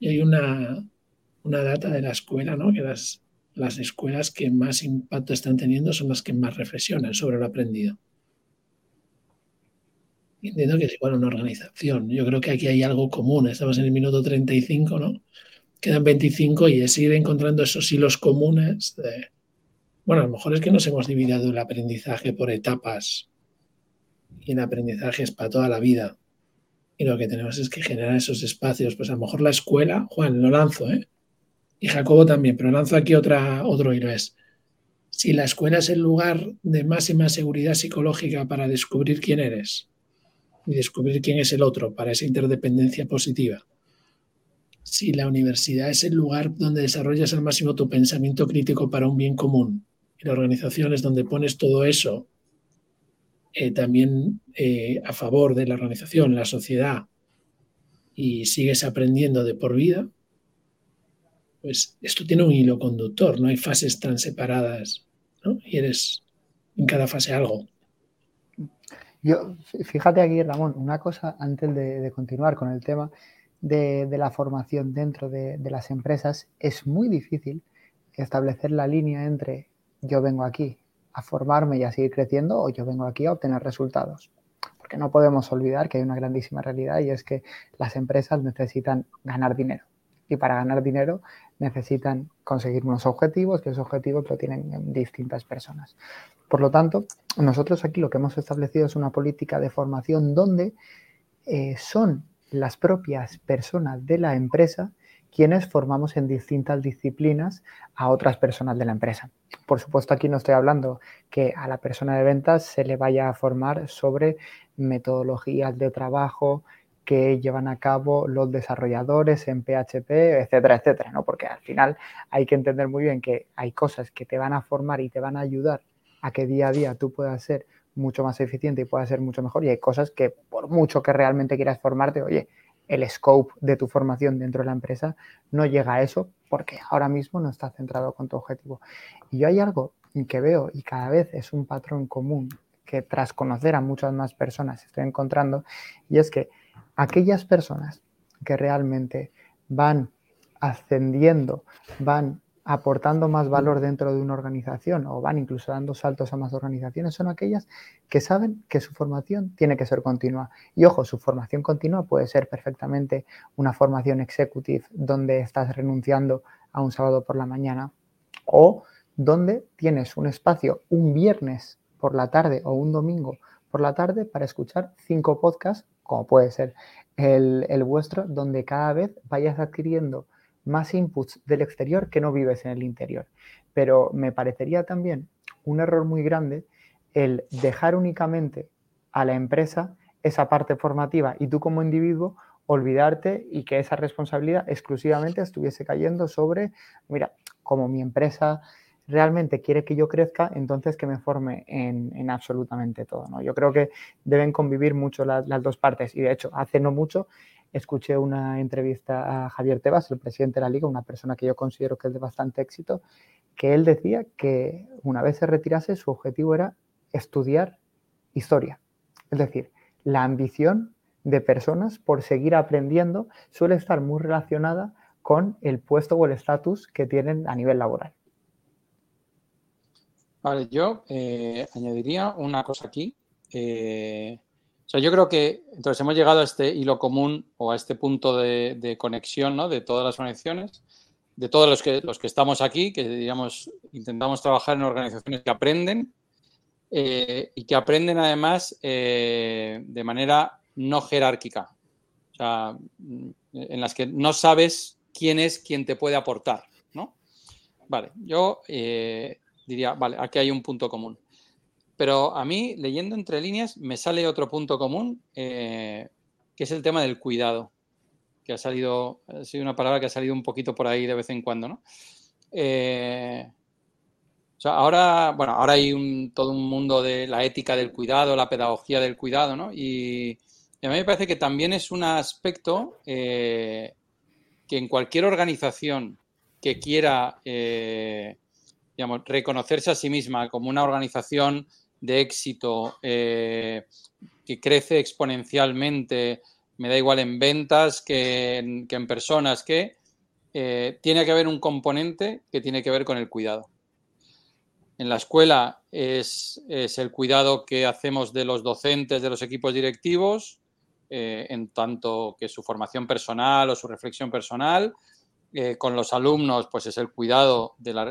S1: y hay una, una data de la escuela, ¿no? Que las, las escuelas que más impacto están teniendo son las que más reflexionan sobre lo aprendido. Entiendo que es igual una organización. Yo creo que aquí hay algo común. Estamos en el minuto 35, ¿no? Quedan 25 y es ir encontrando esos hilos comunes. Bueno, a lo mejor es que nos hemos dividido el aprendizaje por etapas y en aprendizajes para toda la vida. Y lo que tenemos es que generar esos espacios. Pues a lo mejor la escuela, Juan, lo lanzo, ¿eh? y Jacobo también, pero lanzo aquí otra, otro hilo. Es, si la escuela es el lugar de máxima seguridad psicológica para descubrir quién eres y descubrir quién es el otro para esa interdependencia positiva, si la universidad es el lugar donde desarrollas al máximo tu pensamiento crítico para un bien común y la organización es donde pones todo eso eh, también eh, a favor de la organización, la sociedad, y sigues aprendiendo de por vida, pues esto tiene un hilo conductor, no hay fases tan separadas, ¿no? Y eres en cada fase algo.
S4: Yo, fíjate aquí, Ramón, una cosa antes de, continuar con el tema de, la formación dentro de, las empresas, es muy difícil establecer la línea entre yo vengo aquí a formarme y a seguir creciendo o yo vengo aquí a obtener resultados. Porque no podemos olvidar que hay una grandísima realidad y es que las empresas necesitan ganar dinero y para ganar dinero necesitan conseguir unos objetivos, que esos objetivos lo tienen distintas personas. Por lo tanto, nosotros aquí lo que hemos establecido es una política de formación donde eh, son las propias personas de la empresa quienes formamos en distintas disciplinas a otras personas de la empresa. Por supuesto, aquí no estoy hablando que a la persona de ventas se le vaya a formar sobre metodologías de trabajo, que llevan a cabo los desarrolladores en PHP, etcétera, etcétera, ¿no? Porque al final hay que entender muy bien que hay cosas que te van a formar y te van a ayudar a que día a día tú puedas ser mucho más eficiente y puedas ser mucho mejor. Y hay cosas que por mucho que realmente quieras formarte, oye, el scope de tu formación dentro de la empresa no llega a eso porque ahora mismo no está centrado con tu objetivo. Y yo hay algo que veo y cada vez es un patrón común que tras conocer a muchas más personas estoy encontrando y es que aquellas personas que realmente van ascendiendo, van aportando más valor dentro de una organización o van incluso dando saltos a más organizaciones son aquellas que saben que su formación tiene que ser continua. Y ojo, su formación continua puede ser perfectamente una formación executive donde estás renunciando a un sábado por la mañana o donde tienes un espacio un viernes por la tarde o un domingo por la tarde para escuchar cinco podcasts como puede ser el, vuestro, donde cada vez vayas adquiriendo más inputs del exterior que no vives en el interior. Pero me parecería también un error muy grande el dejar únicamente a la empresa esa parte formativa y tú como individuo olvidarte y que esa responsabilidad exclusivamente estuviese cayendo sobre, mira, como mi empresa realmente quiere que yo crezca, entonces que me forme en, absolutamente todo. ¿no? Yo creo que deben convivir mucho las, dos partes y de hecho hace no mucho escuché una entrevista a Javier Tebas, el presidente de la liga, una persona que yo considero que es de bastante éxito, que él decía que una vez se retirase su objetivo era estudiar historia. Es decir, la ambición de personas por seguir aprendiendo suele estar muy relacionada con el puesto o el estatus que tienen a nivel laboral.
S2: Vale, yo eh, añadiría una cosa aquí. Eh, o sea, yo creo que entonces hemos llegado a este hilo común o a este punto de, conexión ¿no? de todas las conexiones, de todos los que, los que estamos aquí, que digamos, intentamos trabajar en organizaciones que aprenden eh, y que aprenden además de manera no jerárquica. O sea, en las que no sabes quién es quien te puede aportar, ¿no? Vale, yo diría, vale, aquí hay un punto común. Pero a mí, leyendo entre líneas, me sale otro punto común, eh, que es el tema del cuidado. que ha salido, ha sido una palabra que ha salido un poquito por ahí de vez en cuando, ¿no? Eh, ahora, bueno, ahora hay todo un mundo de la ética del cuidado, la pedagogía del cuidado, ¿no? Y, a mí me parece que también es un aspecto eh, que en cualquier organización que quiera, reconocerse a sí misma como una organización de éxito que crece exponencialmente, me da igual en ventas que en, personas, que tiene que haber un componente que tiene que ver con el cuidado en la escuela es, el cuidado que hacemos de los docentes, de los equipos directivos, eh, en tanto que su formación personal o su reflexión personal. Eh, con los alumnos, pues es el cuidado de la,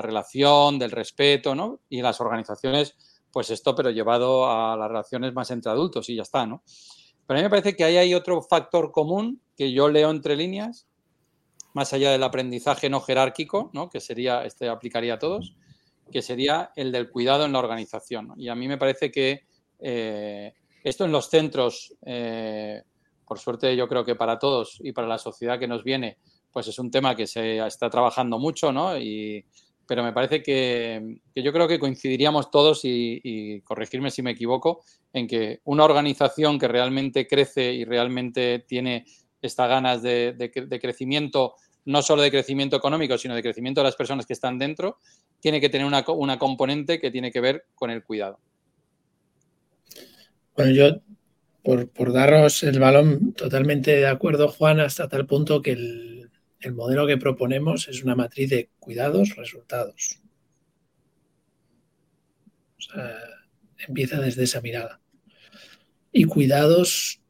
S2: relación, del respeto, ¿no? Y las organizaciones, pues esto, pero llevado a las relaciones más entre adultos y ya está, ¿no? Pero a mí me parece que ahí hay otro factor común que yo leo entre líneas, más allá del aprendizaje no jerárquico, ¿no? Que sería, este aplicaría a todos, que sería el del cuidado en la organización. Y a mí me parece que eh, esto en los centros, eh, por suerte yo creo que para todos y para la sociedad que nos viene, pues es un tema que se está trabajando mucho, ¿no? Y, pero me parece que, yo creo que coincidiríamos todos y, corregirme si me equivoco, en que una organización que realmente crece y realmente tiene estas ganas de, crecimiento, no solo de crecimiento económico, sino de crecimiento de las personas que están dentro, tiene que tener una, componente que tiene que ver con el cuidado.
S1: Bueno, yo, por, daros el balón, totalmente de acuerdo, Juan, hasta tal punto que el, el modelo que proponemos es una matriz de cuidados, resultados. O sea, empieza desde esa mirada. Y cuidados,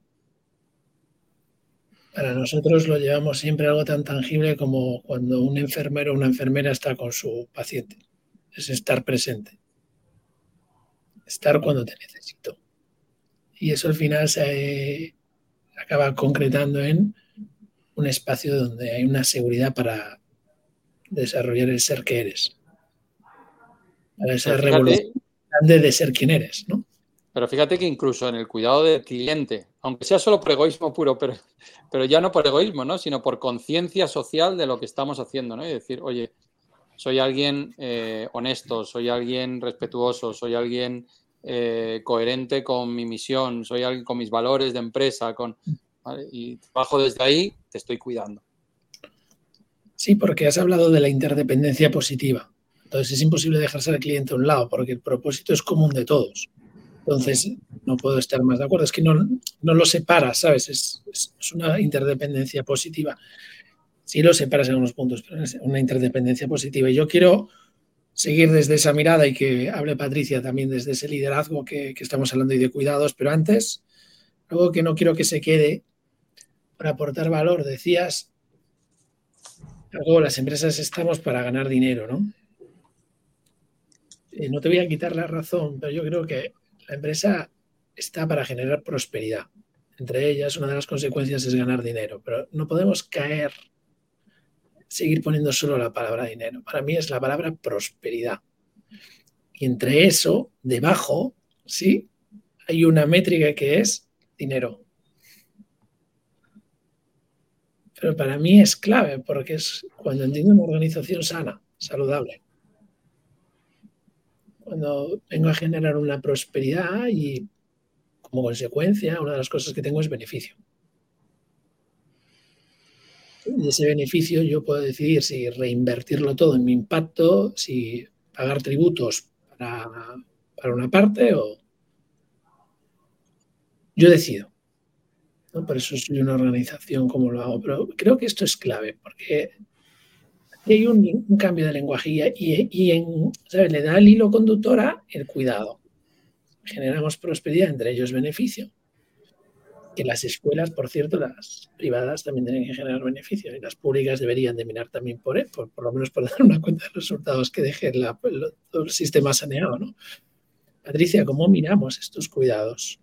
S1: para nosotros lo llevamos siempre algo tan tangible como cuando un enfermero o una enfermera está con su paciente es estar presente. Estar cuando te necesito. Y eso al final se acaba concretando en un espacio donde hay una seguridad para desarrollar el ser que eres. Para esa revolución de ser quien eres, ¿no?
S2: Pero fíjate que incluso en el cuidado del cliente, aunque sea solo por egoísmo puro, pero, pero ya no por egoísmo, ¿no? Sino por conciencia social de lo que estamos haciendo, ¿no? Y decir, oye, soy alguien eh, honesto, soy alguien respetuoso, soy alguien eh, coherente con mi misión, soy alguien con mis valores de empresa, con, y bajo desde ahí, estoy cuidando.
S1: Sí, porque has hablado de la interdependencia positiva. Entonces es imposible dejarse al cliente a un lado porque el propósito es común de todos. Entonces no puedo estar más de acuerdo. Es que no, no lo separas, ¿sabes? es, es una interdependencia positiva sí lo separas en algunos puntos, pero es una interdependencia positiva. Y yo quiero seguir desde esa mirada y que hable Patricia también desde ese liderazgo que, estamos hablando y de cuidados, pero antes, algo que no quiero que se quede para aportar valor, decías, las empresas estamos para ganar dinero, ¿no? Eh, no te voy a quitar la razón, pero yo creo que la empresa está para generar prosperidad. Entre ellas, una de las consecuencias es ganar dinero, pero no podemos caer seguir poniendo solo la palabra dinero. Para mí es la palabra prosperidad. Y entre eso, debajo, ¿sí? Hay una métrica que es dinero. Pero para mí es clave porque es cuando entiendo una organización sana, saludable. Cuando vengo a generar una prosperidad y como consecuencia, una de las cosas que tengo es beneficio de ese beneficio yo puedo decidir si reinvertirlo todo en mi impacto, si pagar tributos para, una parte o yo decido. Por eso soy una organización como lo hago. Pero creo que esto es clave porque hay un, cambio de lenguaje y, y en, le da el hilo conductor el cuidado. Generamos prosperidad, entre ellos beneficio que las escuelas, por cierto, las privadas también tienen que generar beneficios y las públicas deberían de mirar también por, él, por, lo menos por dar una cuenta de resultados que deje el, el sistema saneado. ¿no? Patricia, ¿cómo miramos estos cuidados?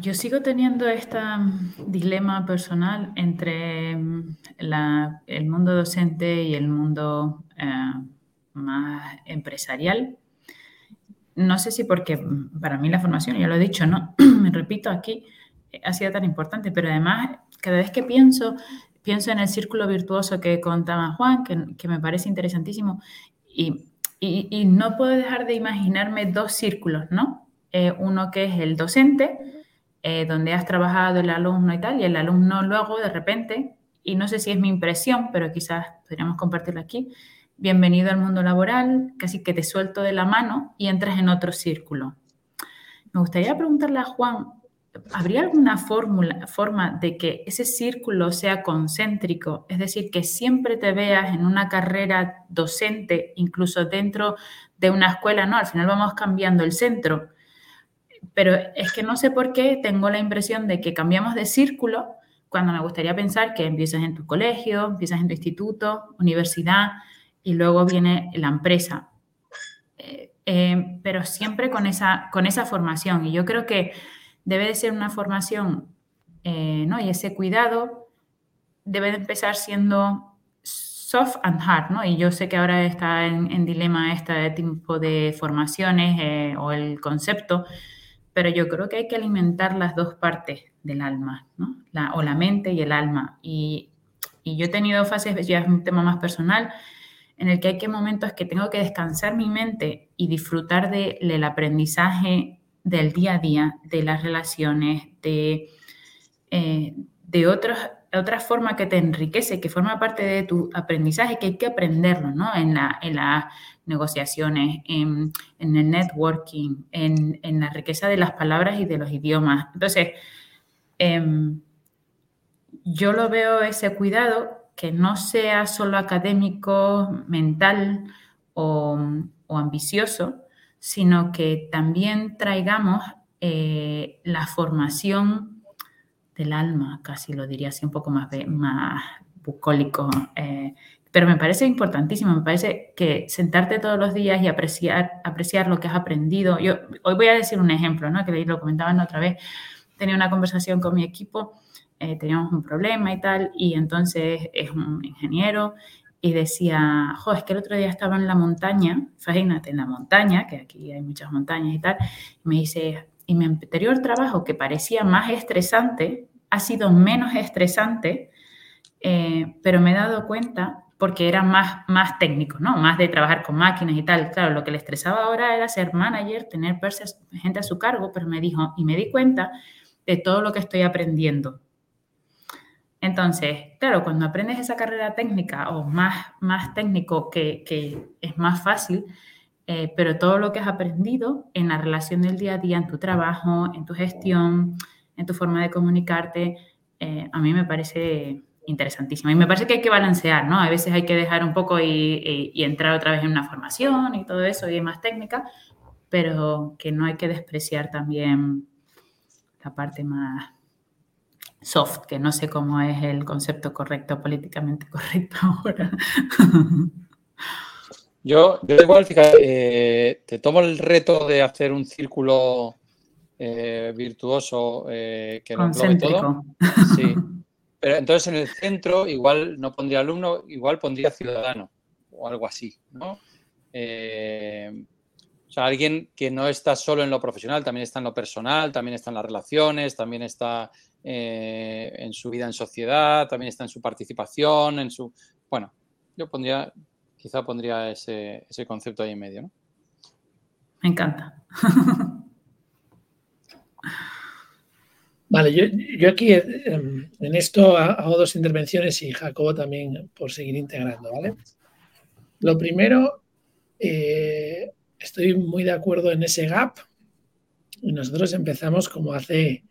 S3: Yo sigo teniendo este dilema personal entre mm, el mundo docente y el mundo eh, más empresarial no sé si porque mm, para mí la formación, ya lo he dicho, ¿no? Me repito aquí, ha sido tan importante, pero además, cada vez que pienso, pienso en el círculo virtuoso que contaba Juan, que, me parece interesantísimo, y, no puedo dejar de imaginarme dos círculos, ¿no? Eh, uno que es el docente, eh, donde has trabajado el alumno y tal, y el alumno luego de repente, y no sé si es mi impresión, pero quizás podríamos compartirlo aquí, bienvenido al mundo laboral, casi que te suelto de la mano y entras en otro círculo. Me gustaría preguntarle a Juan, ¿habría alguna fórmula, forma de que ese círculo sea concéntrico? Es decir, que siempre te veas en una carrera docente, incluso dentro de una escuela, ¿no? Al final vamos cambiando el centro. Pero es que no sé por qué tengo la impresión de que cambiamos de círculo cuando me gustaría pensar que empiezas en tu colegio, empiezas en tu instituto, universidad y luego viene la empresa. Eh, eh, pero siempre con esa, con esa formación. Y yo creo que debe de ser una formación, eh, ¿no? Y ese cuidado debe de empezar siendo soft and hard, ¿no? Y yo sé que ahora está en, dilema este tipo de formaciones o el concepto, pero yo creo que hay que alimentar las dos partes del alma, ¿no? La, o la mente y el alma. Y, yo he tenido fases, ya es un tema más personal, en el que hay que momentos que tengo que descansar mi mente y disfrutar del aprendizaje del día a día, de las relaciones, de, eh, de otra forma que te enriquece, que forma parte de tu aprendizaje, que hay que aprenderlo, ¿no? En, la, en las negociaciones, en, el networking, en, la riqueza de las palabras y de los idiomas. Entonces, em, yo lo veo ese cuidado que no sea solo académico, mental o, ambicioso, sino que también traigamos eh, la formación del alma, casi lo diría así un poco más, más bucólico. Eh, pero me parece importantísimo, me parece que sentarte todos los días y apreciar, apreciar lo que has aprendido. Yo hoy voy a decir un ejemplo, ¿no? que lo comentaban otra vez. Tenía una conversación con mi equipo eh, teníamos un problema y tal, y entonces es un ingeniero y decía, jo, es que el otro día estaba en la montaña, imagínate, en la montaña, que aquí hay muchas montañas y tal, y me dice, y mi anterior trabajo que parecía más estresante, ha sido menos estresante, eh, pero me he dado cuenta porque era más, más técnico, ¿no? Más de trabajar con máquinas y tal. Claro, lo que le estresaba ahora era ser manager, tener gente a su cargo, pero me dijo, y me di cuenta de todo lo que estoy aprendiendo entonces, claro, cuando aprendes esa carrera técnica o más, más técnico que, es más fácil, eh, pero todo lo que has aprendido en la relación del día a día, en tu trabajo, en tu gestión, en tu forma de comunicarte, eh, a mí me parece interesantísimo. Y me parece que hay que balancear, ¿no? A veces hay que dejar un poco y, y entrar otra vez en una formación y todo eso y más técnica, pero que no hay que despreciar también la parte más soft, que no sé cómo es el concepto correcto, políticamente correcto ahora.
S2: Yo, yo igual, fíjate, eh, te tomo el reto de hacer un círculo eh, virtuoso eh, que lo englobe todo. Sí. Pero entonces en el centro igual no pondría alumno, igual pondría ciudadano o algo así, ¿no? o sea, alguien que no está solo en lo profesional, también está en lo personal, también está en las relaciones, también está eh, en su vida en sociedad, también está en su participación, en su... Bueno, yo pondría, quizá pondría ese, concepto ahí en medio, ¿no?
S3: Me encanta.
S1: Vale, yo, aquí em, en esto hago dos intervenciones y Jacobo también por seguir integrando, ¿vale? Lo primero, eh, estoy muy de acuerdo en ese gap. Nosotros empezamos como hace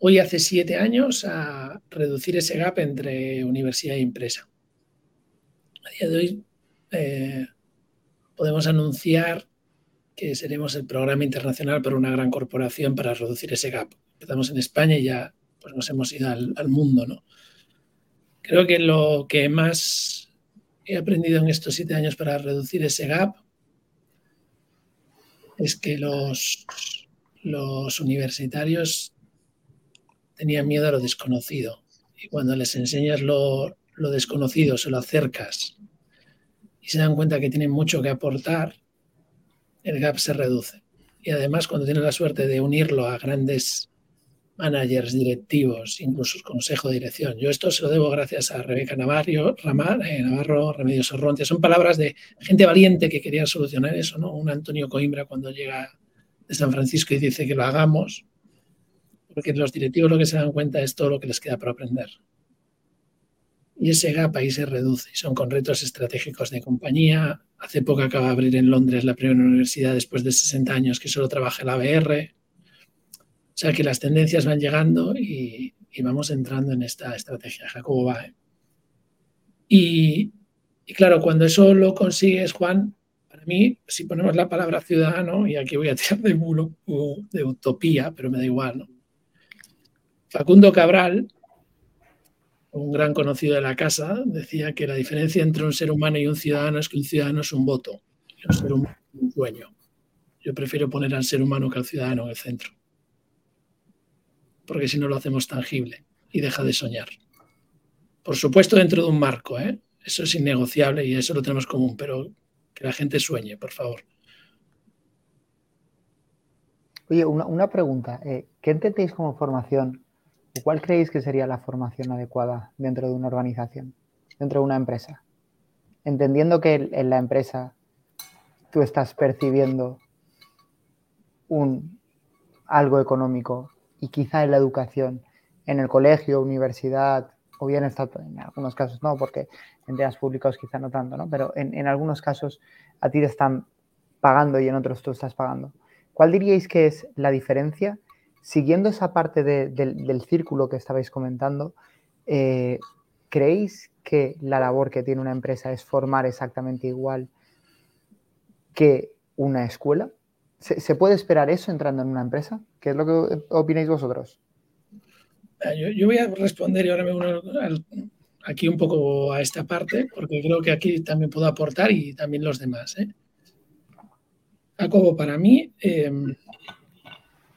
S1: hoy hace siete años a reducir ese gap entre universidad y empresa. A día de hoy eh, podemos anunciar que seremos el programa internacional para una gran corporación para reducir ese gap. Empezamos en España y ya pues, nos hemos ido al, mundo. ¿no? Creo que lo que más he aprendido en estos siete años para reducir ese gap es que los, los universitarios tenían miedo a lo desconocido. Y cuando les enseñas lo, desconocido, se lo acercas y se dan cuenta que tienen mucho que aportar, el gap se reduce. Y además, cuando tienes la suerte de unirlo a grandes managers, directivos, incluso consejo de dirección. Yo esto se lo debo gracias a Rebeca Navarro, Ramar, eh, Navarro, Remedios Sorronte. Son palabras de gente valiente que quería solucionar eso, ¿no? Un Antonio Coimbra cuando llega de San Francisco y dice que lo hagamos, porque los directivos lo que se dan cuenta es todo lo que les queda por aprender. Y ese gap ahí se reduce son con retos estratégicos de compañía. Hace poco acaba de abrir en Londres la primera universidad después de 60 años que solo trabaja la ABR o sea que las tendencias van llegando y, vamos entrando en esta estrategia. Jacobo va. Y, claro, cuando eso lo consigues, Juan, para mí, si ponemos la palabra ciudadano, y aquí voy a tirar de, bulo, de utopía, pero me da igual. Facundo Cabral, un gran conocido de la casa, decía que la diferencia entre un ser humano y un ciudadano es que un ciudadano es un voto un ser humano es un sueño. Yo prefiero poner al ser humano que al ciudadano en el centro porque si no lo hacemos tangible y deja de soñar. Por supuesto, dentro de un marco, ¿eh? eso es innegociable y eso lo tenemos común, pero que la gente sueñe, por favor.
S4: Oye, una, pregunta. Eh, ¿Qué entendéis como formación cuál creéis que sería la formación adecuada dentro de una organización, dentro de una empresa? Entendiendo que en la empresa tú estás percibiendo un, algo económico y quizá en la educación, en el colegio, universidad, o bien en algunos casos no, porque en temas públicos quizá no tanto, ¿no? pero en, algunos casos a ti te están pagando y en otros tú estás pagando. ¿Cuál diríais que es la diferencia? Siguiendo esa parte del círculo que estabais comentando, eh, ¿creéis que la labor que tiene una empresa es formar exactamente igual que una escuela? ¿Se, puede esperar eso entrando en una empresa? ¿Qué es lo que opináis vosotros?
S1: Ah, yo, voy a responder y ahora me uno aquí un poco a esta parte, porque creo que aquí también puedo aportar y también los demás. ¿eh? Para mí, em,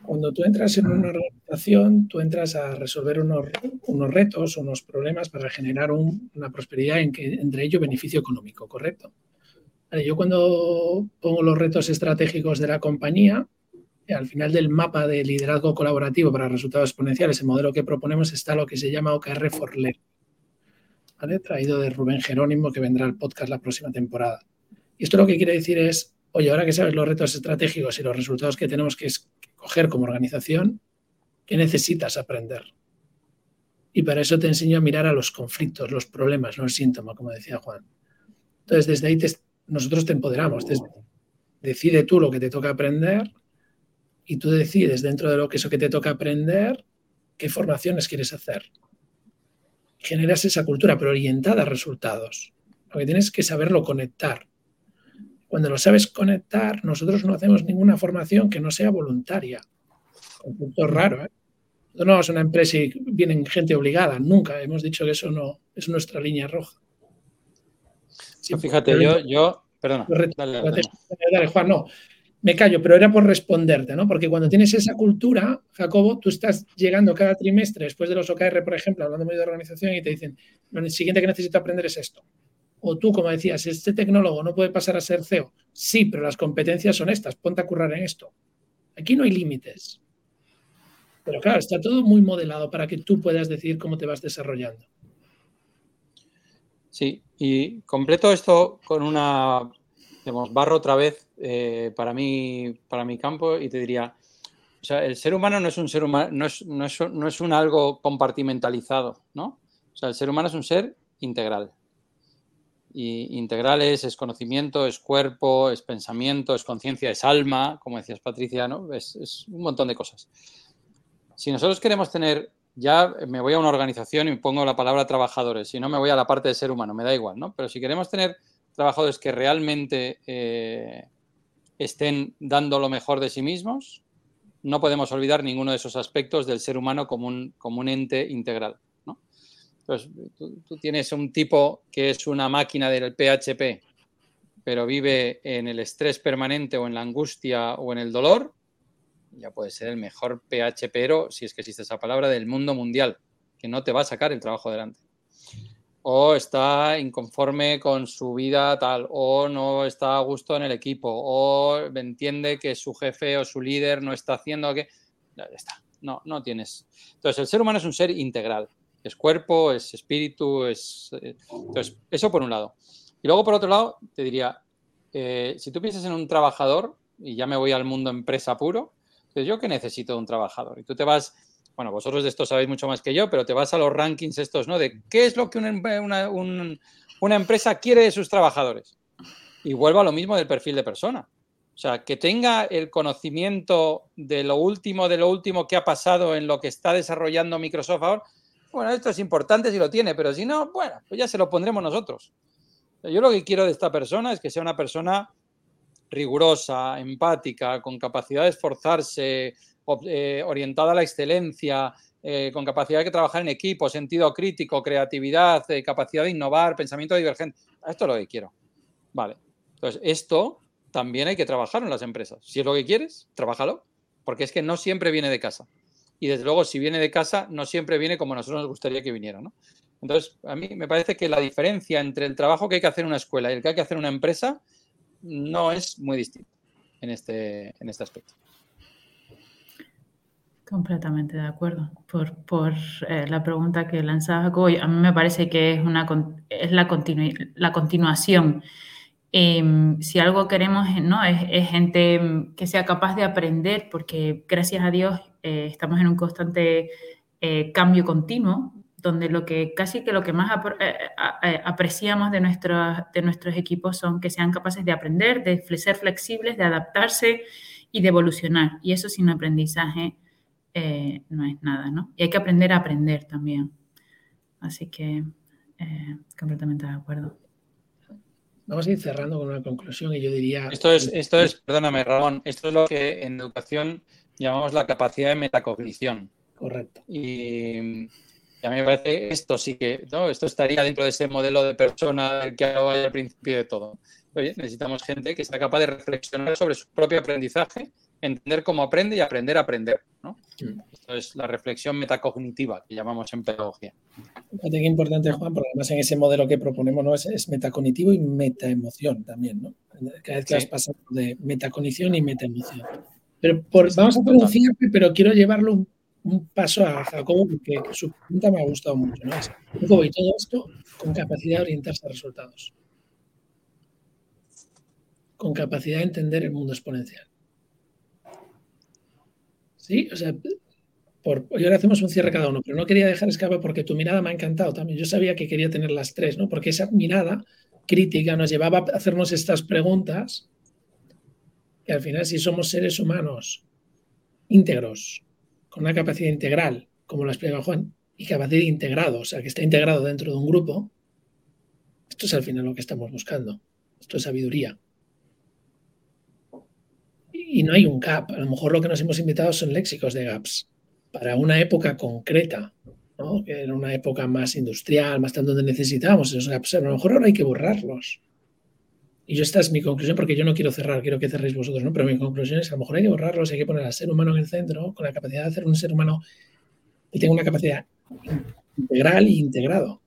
S1: cuando tú entras en una organización, tú entras a resolver unos, unos retos, unos problemas para generar una prosperidad en que, entre ellos beneficio económico, ¿correcto? yo cuando pongo los retos estratégicos de la compañía, al final del mapa de liderazgo colaborativo para resultados exponenciales, el modelo que proponemos está lo que se llama OKR for Learning, traído de Rubén Jerónimo, que vendrá al podcast la próxima temporada. Y esto lo que quiere decir es, oye, ahora que sabes los retos estratégicos y los resultados que tenemos que coger como organización, ¿qué necesitas aprender? Y para eso te enseño a mirar a los conflictos, los problemas, no el síntoma, como decía Juan. Entonces, desde ahí te, nosotros te empoderamos. decide tú lo que te toca aprender y tú decides dentro de lo que eso que te toca aprender qué formaciones quieres hacer. Generas esa cultura, pero orientada a resultados. Lo que tienes que saberlo conectar. Cuando lo sabes conectar, nosotros no hacemos ninguna formación que no sea voluntaria. Concepto raro, ¿eh? No a una empresa y vienen gente obligada. Nunca hemos dicho que eso no es nuestra línea roja
S2: fíjate, yo, yo, perdona.
S1: Dale, Juan, no, me callo, pero era por responderte, ¿no? Porque cuando tienes esa cultura, Jacobo, tú estás llegando cada trimestre, después de los OKR, por ejemplo, hablando muy de organización, y te dicen, lo siguiente que necesito aprender es esto. O tú, como decías, este tecnólogo no puede pasar a ser CEO. Sí, pero las competencias son estas, ponte a currar en esto. Aquí no hay límites. Pero claro, está todo muy modelado para que tú puedas decidir cómo te vas desarrollando.
S2: Sí, y completo esto con una, barro otra vez eh, para, mí, para mi campo y te diría, o sea, el ser humano no es un ser humano, no es, no es, no es un algo compartimentalizado, ¿no? O sea, el ser humano es un ser integral. Y integral es, conocimiento, es cuerpo, es pensamiento, es conciencia, es alma, como decías Patricia, ¿no? Es, es un montón de cosas. Si nosotros queremos tener ya me voy a una organización y pongo la palabra trabajadores, si no me voy a la parte de ser humano, me da igual, ¿no? Pero si queremos tener trabajadores que realmente eh, estén dando lo mejor de sí mismos, no podemos olvidar ninguno de esos aspectos del ser humano como un, como un ente integral. Entonces, tú, tienes un tipo que es una máquina del PHP, pero vive en el estrés permanente o en la angustia o en el dolor, ya puede ser el mejor PHPero, si es que existe esa palabra, del mundo mundial, que no te va a sacar el trabajo adelante. O está inconforme con su vida tal, o no está a gusto en el equipo, o entiende que su jefe o su líder no está haciendo que... Ya está. No, no tienes. Entonces, el ser humano es un ser integral. Es cuerpo, es espíritu, es... Eh, entonces, eso por un lado. Y luego, por otro lado, te diría, eh, si tú piensas en un trabajador, y ya me voy al mundo empresa puro, entonces yo que necesito de un trabajador. Y tú te vas, bueno, vosotros de esto sabéis mucho más que yo, pero te vas a los rankings estos, ¿no? De qué es lo que una, una empresa quiere de sus trabajadores. Y vuelvo a lo mismo del perfil de persona. O sea, que tenga el conocimiento de lo último, de lo último que ha pasado en lo que está desarrollando Microsoft ahora. Bueno, esto es importante si lo tiene, pero si no, bueno, pues ya se lo pondremos nosotros. Yo lo que quiero de esta persona es que sea una persona rigurosa, empática, con capacidad de esforzarse, eh, orientada a la excelencia, eh, con capacidad de trabajar en equipo, sentido crítico, creatividad, eh, capacidad de innovar, pensamiento divergente. Esto es lo que quiero. Vale. Entonces, esto también hay que trabajar en las empresas. Si es lo que quieres, trabájalo, porque es que no siempre viene de casa. Y desde luego, si viene de casa, no siempre viene como a nosotros nos gustaría que viniera. ¿no? Entonces, a mí me parece que la diferencia entre el trabajo que hay que hacer en una escuela y el que hay que hacer en una empresa no es muy distinta en este, en este aspecto.
S3: Completamente de acuerdo. Por, por eh, la pregunta que lanzaba Jacobo, a mí me parece que es, una, es la, la continuación Em, si algo queremos ¿no? Es, gente que sea capaz de aprender, porque gracias a Dios eh, estamos en un constante eh, cambio continuo, donde lo que casi que lo que más eh, apreciamos de, nuestros, de nuestros equipos son que sean capaces de aprender, de ser flexibles, de adaptarse y de evolucionar. Y eso sin aprendizaje no es nada, ¿no? Y hay que aprender a aprender también. Así que completamente de acuerdo.
S1: Vamos a ir cerrando con una conclusión y yo diría...
S2: Esto es, esto es, perdóname, Ramón, esto es lo que en educación llamamos la capacidad de metacognición.
S1: Correcto.
S2: Y, a mí me parece esto sí que, ¿no? Esto estaría dentro de ese modelo de persona del que hablaba al principio de todo. Oye, necesitamos gente que sea capaz de reflexionar sobre su propio aprendizaje entender cómo aprende y aprender a aprender. ¿no? Mm. Esto es la reflexión metacognitiva que llamamos en pedagogía.
S1: Fíjate qué importante, Juan, porque además en ese modelo que proponemos ¿no? es, metacognitivo y metaemoción también. ¿no? Cada vez que has pasado de metacognición y metaemoción. Pero vamos a hacer un cierre, pero quiero llevarlo un, paso a Jacobo porque su pregunta me ha gustado mucho. ¿no? Jacobo, y todo esto con capacidad de orientarse a resultados. Con capacidad de entender el mundo exponencial. Sí, o sea, por, y ahora hacemos un cierre cada uno, pero no quería dejar escapar porque tu mirada me ha encantado también. Yo sabía que quería tener las tres, ¿no? Porque esa mirada crítica nos llevaba a hacernos estas preguntas y al final si somos seres humanos íntegros, con una capacidad integral, como lo explica Juan, y capacidad integrado, o sea, que está integrado dentro de un grupo, esto es al final lo que estamos buscando. Esto es sabiduría y no hay un gap. A lo mejor lo que nos hemos invitado son léxicos de gaps para una época concreta, ¿no? que era una época más industrial, más tanto donde necesitábamos esos gaps. A lo mejor ahora hay que borrarlos. Y yo esta es mi conclusión, porque yo no quiero cerrar, quiero que cerréis vosotros, ¿no? Pero mi conclusión es a lo mejor hay que borrarlos, hay que poner al ser humano en el centro, con la capacidad de hacer un ser humano que tenga una capacidad integral e integrado.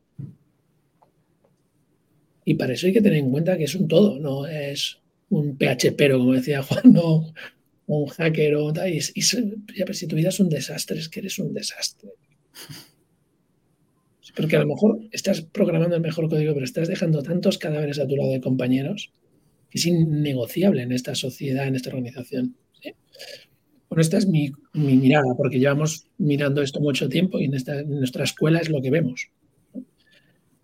S1: Y para eso hay que tener en cuenta que es un todo, no es un pero como decía Juan, no un hacker o tal. Y, si tu vida es un desastre, es que eres un desastre. Porque a lo mejor estás programando el mejor código, pero estás dejando tantos cadáveres a tu lado de compañeros que es innegociable en esta sociedad, en esta organización. Bueno, esta es mi, mirada, porque llevamos mirando esto mucho tiempo y en, nuestra escuela es lo que vemos.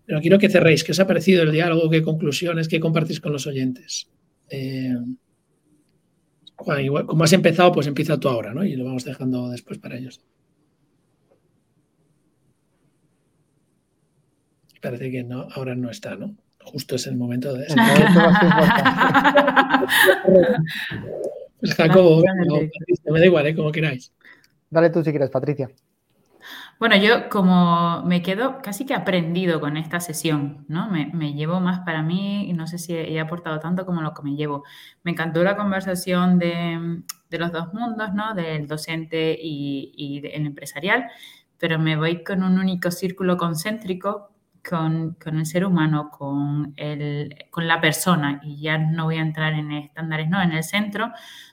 S1: Pero quiero que cerréis. ¿Qué os ha parecido el diálogo? ¿Qué conclusiones? ¿Qué compartís con los oyentes? Eh, Juan, igual, como has empezado, pues empieza tú ahora, ¿no? Y lo vamos dejando después para ellos. Parece que no, ahora no está, ¿no? Justo es el momento de. pues Jacobo, me da igual, ¿eh? como queráis.
S4: Dale tú si quieres, Patricia.
S3: Bueno, yo como me quedo casi que aprendido con esta sesión, ¿no? Me, llevo más para mí y no sé si he aportado tanto como lo que me llevo. Me encantó la conversación de, los dos mundos, ¿no? Del docente y, el empresarial, pero me voy con un único círculo concéntrico con, el ser humano, con, con la persona, y ya no voy a entrar en estándares, no, en el centro,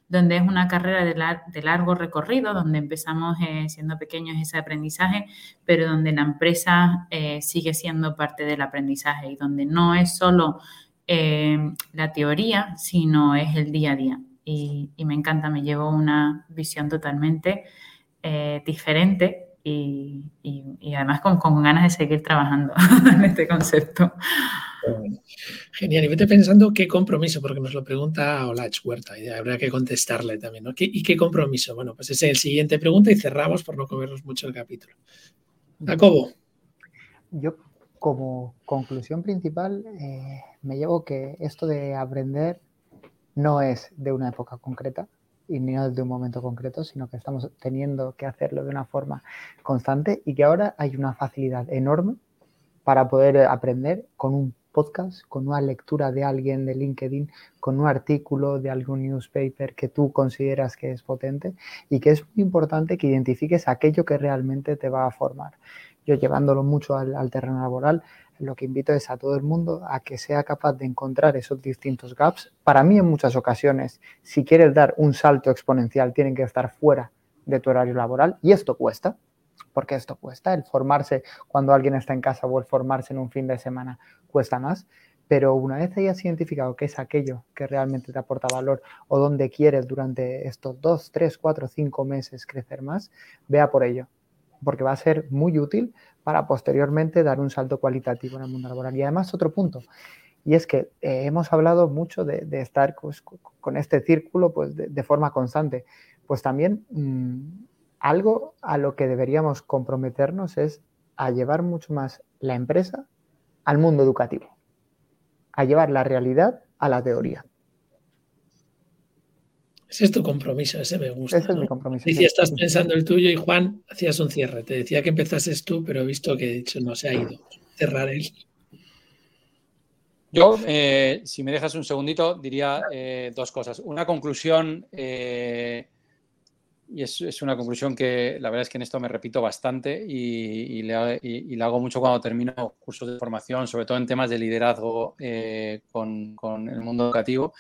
S3: donde es una carrera de, largo recorrido, donde empezamos eh, siendo pequeños ese aprendizaje, pero donde la empresa eh, sigue siendo parte del aprendizaje y donde no es solo la teoría, sino es el día a día. Y me encanta, me llevo una visión totalmente diferente y, además con, ganas de seguir trabajando en este concepto.
S1: Genial. Y vete pensando qué compromiso, porque nos lo pregunta Olach Huerta y habrá que contestarle también. ¿Y qué compromiso? Bueno, pues esa es el siguiente pregunta y cerramos por no comernos mucho el capítulo. Jacobo.
S4: Yo, como conclusión principal, eh, me llevo que esto de aprender no es de una época concreta, y no de un momento concreto, sino que estamos teniendo que hacerlo de una forma constante y que ahora hay una facilidad enorme para poder aprender con un podcast, con una lectura de alguien de LinkedIn, con un artículo de algún newspaper que tú consideras que es potente y que es muy importante que identifiques aquello que realmente te va a formar. Yo llevándolo mucho al, al terreno laboral, lo que invito es a todo el mundo a que sea capaz de encontrar esos distintos gaps. Para mí en muchas ocasiones, si quieres dar un salto exponencial, tienen que estar fuera de tu horario laboral y esto cuesta, porque esto cuesta. El formarse cuando alguien está en casa o el formarse en un fin de semana cuesta más. Pero una vez hayas identificado qué es aquello que realmente te aporta valor o donde quieres durante estos dos, tres, cuatro, cinco meses crecer más, vea por ello porque va a ser muy útil para posteriormente dar un salto cualitativo en el mundo laboral. Y además otro punto, y es que eh, hemos hablado mucho de, estar pues, con este círculo pues, de, forma constante. Pues también mm, algo a lo que deberíamos comprometernos es a llevar mucho más la empresa al mundo educativo, a llevar la realidad a la teoría.
S1: Ese es tu compromiso, ese me gusta.
S4: Ese es mi compromiso.
S1: Decía, estás pensando el tuyo y Juan, hacías un cierre. Te decía que empezases tú, pero he visto que de hecho no se ha ido. Cerrar él.
S2: Yo, eh, si me dejas un segundito, diría eh, dos cosas. Una conclusión, eh, y es, una conclusión que la verdad es que en esto me repito bastante y, le, y, hago mucho cuando termino cursos de formación, sobre todo en temas de liderazgo con, con el mundo educativo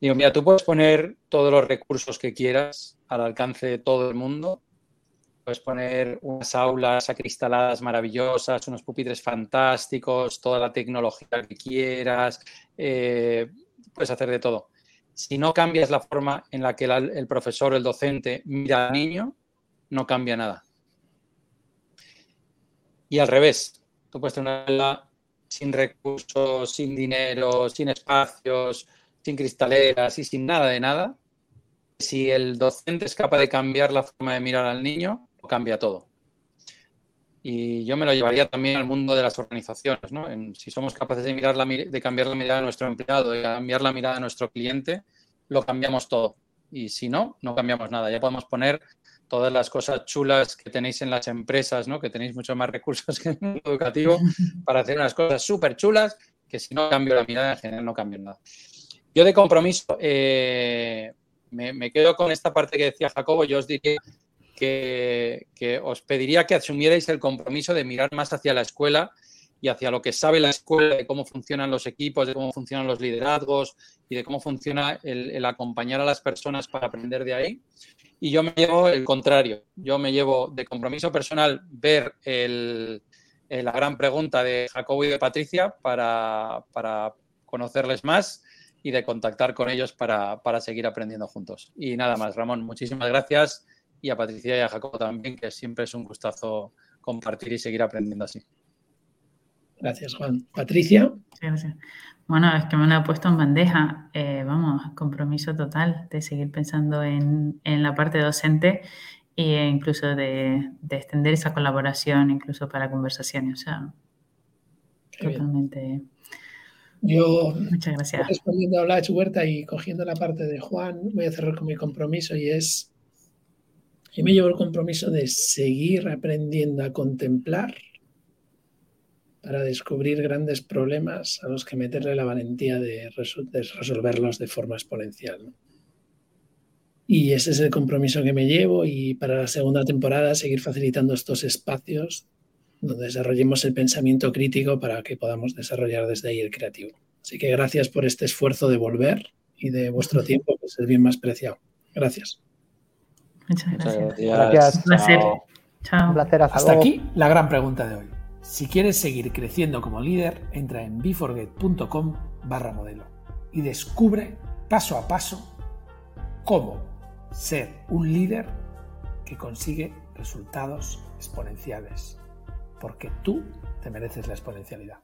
S2: Digo, mira, tú puedes poner todos los recursos que quieras al alcance de todo el mundo. Puedes poner unas aulas acristaladas maravillosas, unos pupitres fantásticos, toda la tecnología que quieras. Eh, puedes hacer de todo. Si no cambias la forma en la que el profesor o el docente mira al niño, no cambia nada. Y al revés, tú puedes tener una sin recursos, sin dinero, sin espacios, sin cristaleras y sin nada de nada, si el docente es capaz de cambiar la forma de mirar al niño, cambia todo. Y yo me lo llevaría también al mundo de las organizaciones, ¿no? si somos capaces de, mirar la, de cambiar la mirada de nuestro empleado, de cambiar la mirada de nuestro cliente, lo cambiamos todo. Y si no, no cambiamos nada. Ya podemos poner todas las cosas chulas que tenéis en las empresas, ¿no? que tenéis mucho más recursos que en el mundo educativo para hacer unas cosas súper chulas, que si no cambio la mirada en general no cambio nada. Yo de compromiso eh, me, quedo con esta parte que decía Jacobo. Yo os diría que, os pediría que asumierais el compromiso de mirar más hacia la escuela y hacia lo que sabe la escuela, de cómo funcionan los equipos, de cómo funcionan los liderazgos y de cómo funciona el, acompañar a las personas para aprender de ahí. Y yo me llevo el contrario. Yo me llevo de compromiso personal ver la gran pregunta de Jacobo y de Patricia para, para conocerles más y de contactar con ellos para, seguir aprendiendo juntos. Y nada más, Ramón, muchísimas gracias y a Patricia y a Jacobo también, que siempre es un gustazo compartir y seguir aprendiendo así.
S1: Gracias, Juan. Patricia.
S3: Bueno, es que me lo ha puesto en bandeja. Eh, vamos, compromiso total de seguir pensando en, la parte docente e incluso de, extender esa colaboración incluso para conversaciones. O sea, totalmente.
S1: Yo,
S3: Muchas gracias.
S1: respondiendo a Blas Huerta y cogiendo la parte de Juan, voy a cerrar con mi compromiso y es, yo me llevo el compromiso de seguir aprendiendo a contemplar para descubrir grandes problemas a los que meterle la valentía de, resolverlos de forma exponencial. Y ese es el compromiso que me llevo y para la segunda temporada seguir facilitando estos espacios donde desarrollemos el pensamiento crítico para que podamos desarrollar desde ahí el creativo. Así que gracias por este esfuerzo de volver y de vuestro tiempo, que es el bien más preciado. Gracias.
S3: Muchas gracias.
S4: Gracias.
S3: Un placer.
S4: Un
S3: Chao.
S4: placer. Hasta,
S1: Hasta aquí la gran pregunta de hoy. Si quieres seguir creciendo como líder, entra en beforget.com barra modelo y descubre paso a paso cómo ser un líder que consigue resultados exponenciales. Porque tú te mereces la exponencialidad.